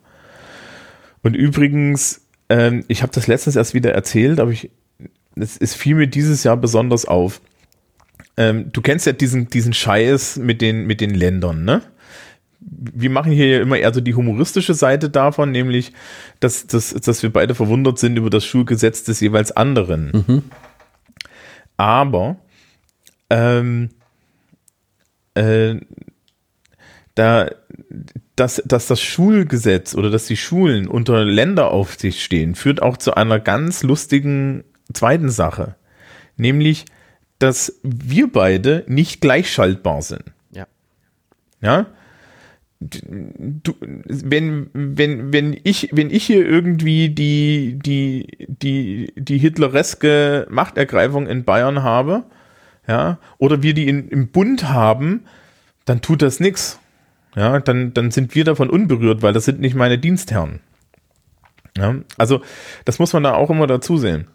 Und übrigens, ähm, ich habe das letztens erst wieder erzählt, aber ich, es, es fiel mir dieses Jahr besonders auf. Ähm, du kennst ja diesen, diesen Scheiß mit den, mit den Ländern, ne? wir machen hier ja immer eher so die humoristische Seite davon, nämlich, dass, dass, dass wir beide verwundert sind über das Schulgesetz des jeweils anderen. Mhm. Aber ähm, äh, da, dass, dass das Schulgesetz oder dass die Schulen unter Länderaufsicht stehen, führt auch zu einer ganz lustigen zweiten Sache. Nämlich, dass wir beide nicht gleichschaltbar sind. Ja. Ja. Du, wenn, wenn, wenn ich, wenn ich hier irgendwie die, die, die, die hitlereske Machtergreifung in Bayern habe, ja, oder wir die in, im Bund haben, dann tut das nichts. Ja, dann, dann sind wir davon unberührt, weil das sind nicht meine Dienstherren. Ja, also, das muss man da auch immer dazu sehen.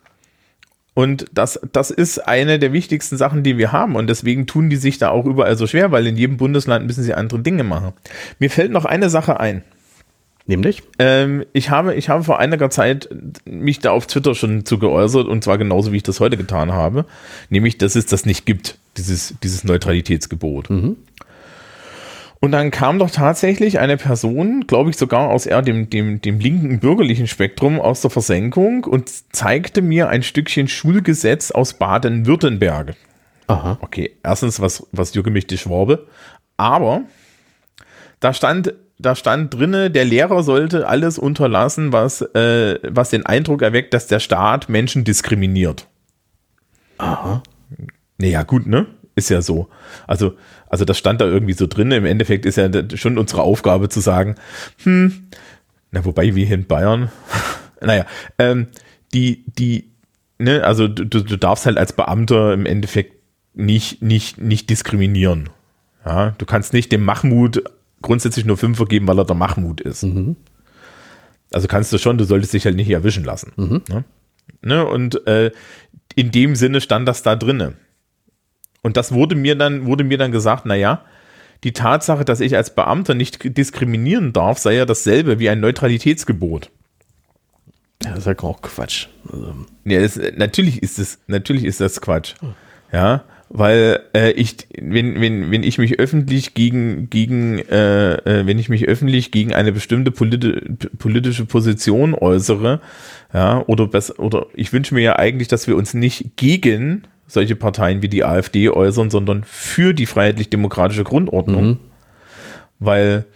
Und das, das ist eine der wichtigsten Sachen, die wir haben. Und deswegen tun die sich da auch überall so schwer, weil in jedem Bundesland müssen sie andere Dinge machen. Mir fällt noch eine Sache ein. Nämlich? Ähm, ich, habe, ich habe vor einiger Zeit mich da auf Twitter schon zu geäußert und zwar genauso, wie ich das heute getan habe. Nämlich, dass es das nicht gibt, dieses, dieses Neutralitätsgebot. Mhm. Und dann kam doch tatsächlich eine Person, glaube ich sogar aus eher dem, dem, dem linken bürgerlichen Spektrum aus der Versenkung und zeigte mir ein Stückchen Schulgesetz aus Baden-Württemberg. Aha. Okay, erstens was, was die Schwabe, aber da stand, da stand drinne, der Lehrer sollte alles unterlassen, was, äh, was den Eindruck erweckt, dass der Staat Menschen diskriminiert. Aha. Naja, gut, ne? Ist ja so. Also, also das stand da irgendwie so drin. Im Endeffekt ist ja schon unsere Aufgabe zu sagen, hm, na, wobei wir hier in Bayern, naja, ähm, die, die, ne, also du, du darfst halt als Beamter im Endeffekt nicht, nicht, nicht diskriminieren. Ja, du kannst nicht dem Mahmoud grundsätzlich nur fünf vergeben, weil er der Mahmoud ist. Mhm. Also kannst du schon, du solltest dich halt nicht erwischen lassen. Mhm. Ne? Ne? Und äh, in dem Sinne stand das da drinne. Und das wurde mir dann, wurde mir dann gesagt, naja, die Tatsache, dass ich als Beamter nicht diskriminieren darf, sei ja dasselbe wie ein Neutralitätsgebot. Ja, das ist ja auch Quatsch. Also, Ja, das, natürlich ist es, natürlich ist das Quatsch. Ja, weil äh, ich, wenn, wenn, wenn ich mich öffentlich gegen, gegen, äh, äh, wenn ich mich öffentlich gegen eine bestimmte politi politische Position äußere, ja, oder besser, oder ich wünsche mir ja eigentlich, dass wir uns nicht gegen solche Parteien wie die AfD äußern, sondern für die freiheitlich-demokratische Grundordnung. Mhm. Weil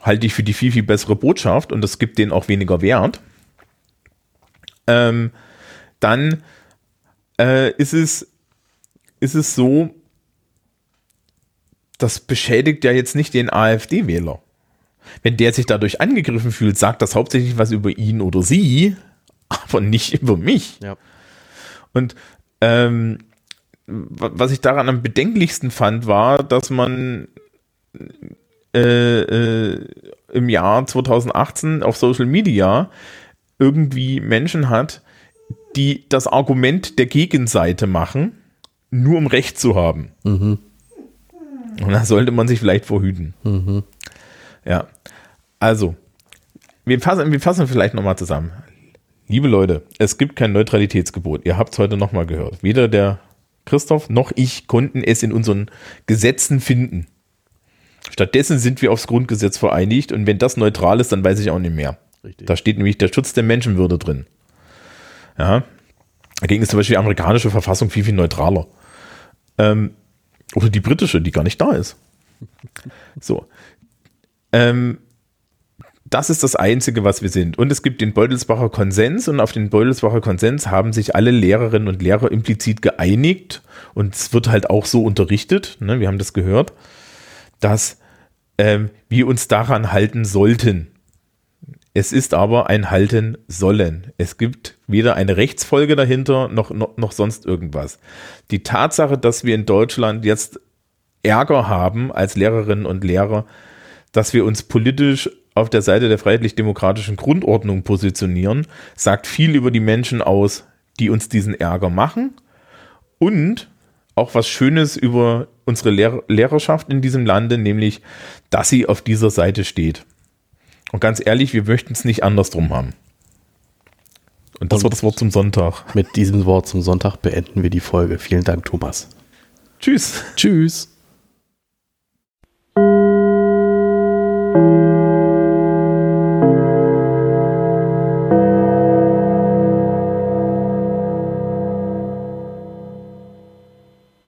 halte ich für die viel, viel bessere Botschaft und das gibt denen auch weniger Wert. Ähm, dann äh, ist, es, ist es so, das beschädigt ja jetzt nicht den AfD-Wähler. Wenn der sich dadurch angegriffen fühlt, sagt das hauptsächlich was über ihn oder sie, aber nicht über mich. ja. Und ähm, wa- was ich daran am bedenklichsten fand, war, dass man äh, äh, im Jahr 2018 auf Social Media irgendwie Menschen hat, die das Argument der Gegenseite machen, nur um Recht zu haben. Mhm. Und da sollte man sich vielleicht vorhüten. Mhm. Ja. Also, wir fassen, wir fassen vielleicht nochmal zusammen. Liebe Leute, es gibt kein Neutralitätsgebot. Ihr habt es heute nochmal gehört. Weder der Christoph noch ich konnten es in unseren Gesetzen finden. Stattdessen sind wir aufs Grundgesetz vereinigt und wenn das neutral ist, dann weiß ich auch nicht mehr. Richtig. Da steht nämlich der Schutz der Menschenwürde drin. Ja. Dagegen ist zum Beispiel die amerikanische Verfassung viel, viel neutraler. Ähm, oder die britische, die gar nicht da ist. So. Ähm, das ist das Einzige, was wir sind. Und es gibt den Beutelsbacher Konsens und auf den Beutelsbacher Konsens haben sich alle Lehrerinnen und Lehrer implizit geeinigt und es wird halt auch so unterrichtet, ne, wir haben das gehört, dass ähm, wir uns daran halten sollten. Es ist aber ein Halten sollen. Es gibt weder eine Rechtsfolge dahinter noch, noch, noch sonst irgendwas. Die Tatsache, dass wir in Deutschland jetzt Ärger haben als Lehrerinnen und Lehrer, dass wir uns politisch auf der Seite der freiheitlich-demokratischen Grundordnung positionieren, sagt viel über die Menschen aus, die uns diesen Ärger machen und auch was Schönes über unsere Lehr Lehrerschaft in diesem Lande, nämlich, dass sie auf dieser Seite steht. Und ganz ehrlich, wir möchten es nicht andersrum haben. Und das und war das Wort zum Sonntag. Mit diesem Wort zum Sonntag beenden wir die Folge. Vielen Dank, Thomas. Tschüss. Tschüss.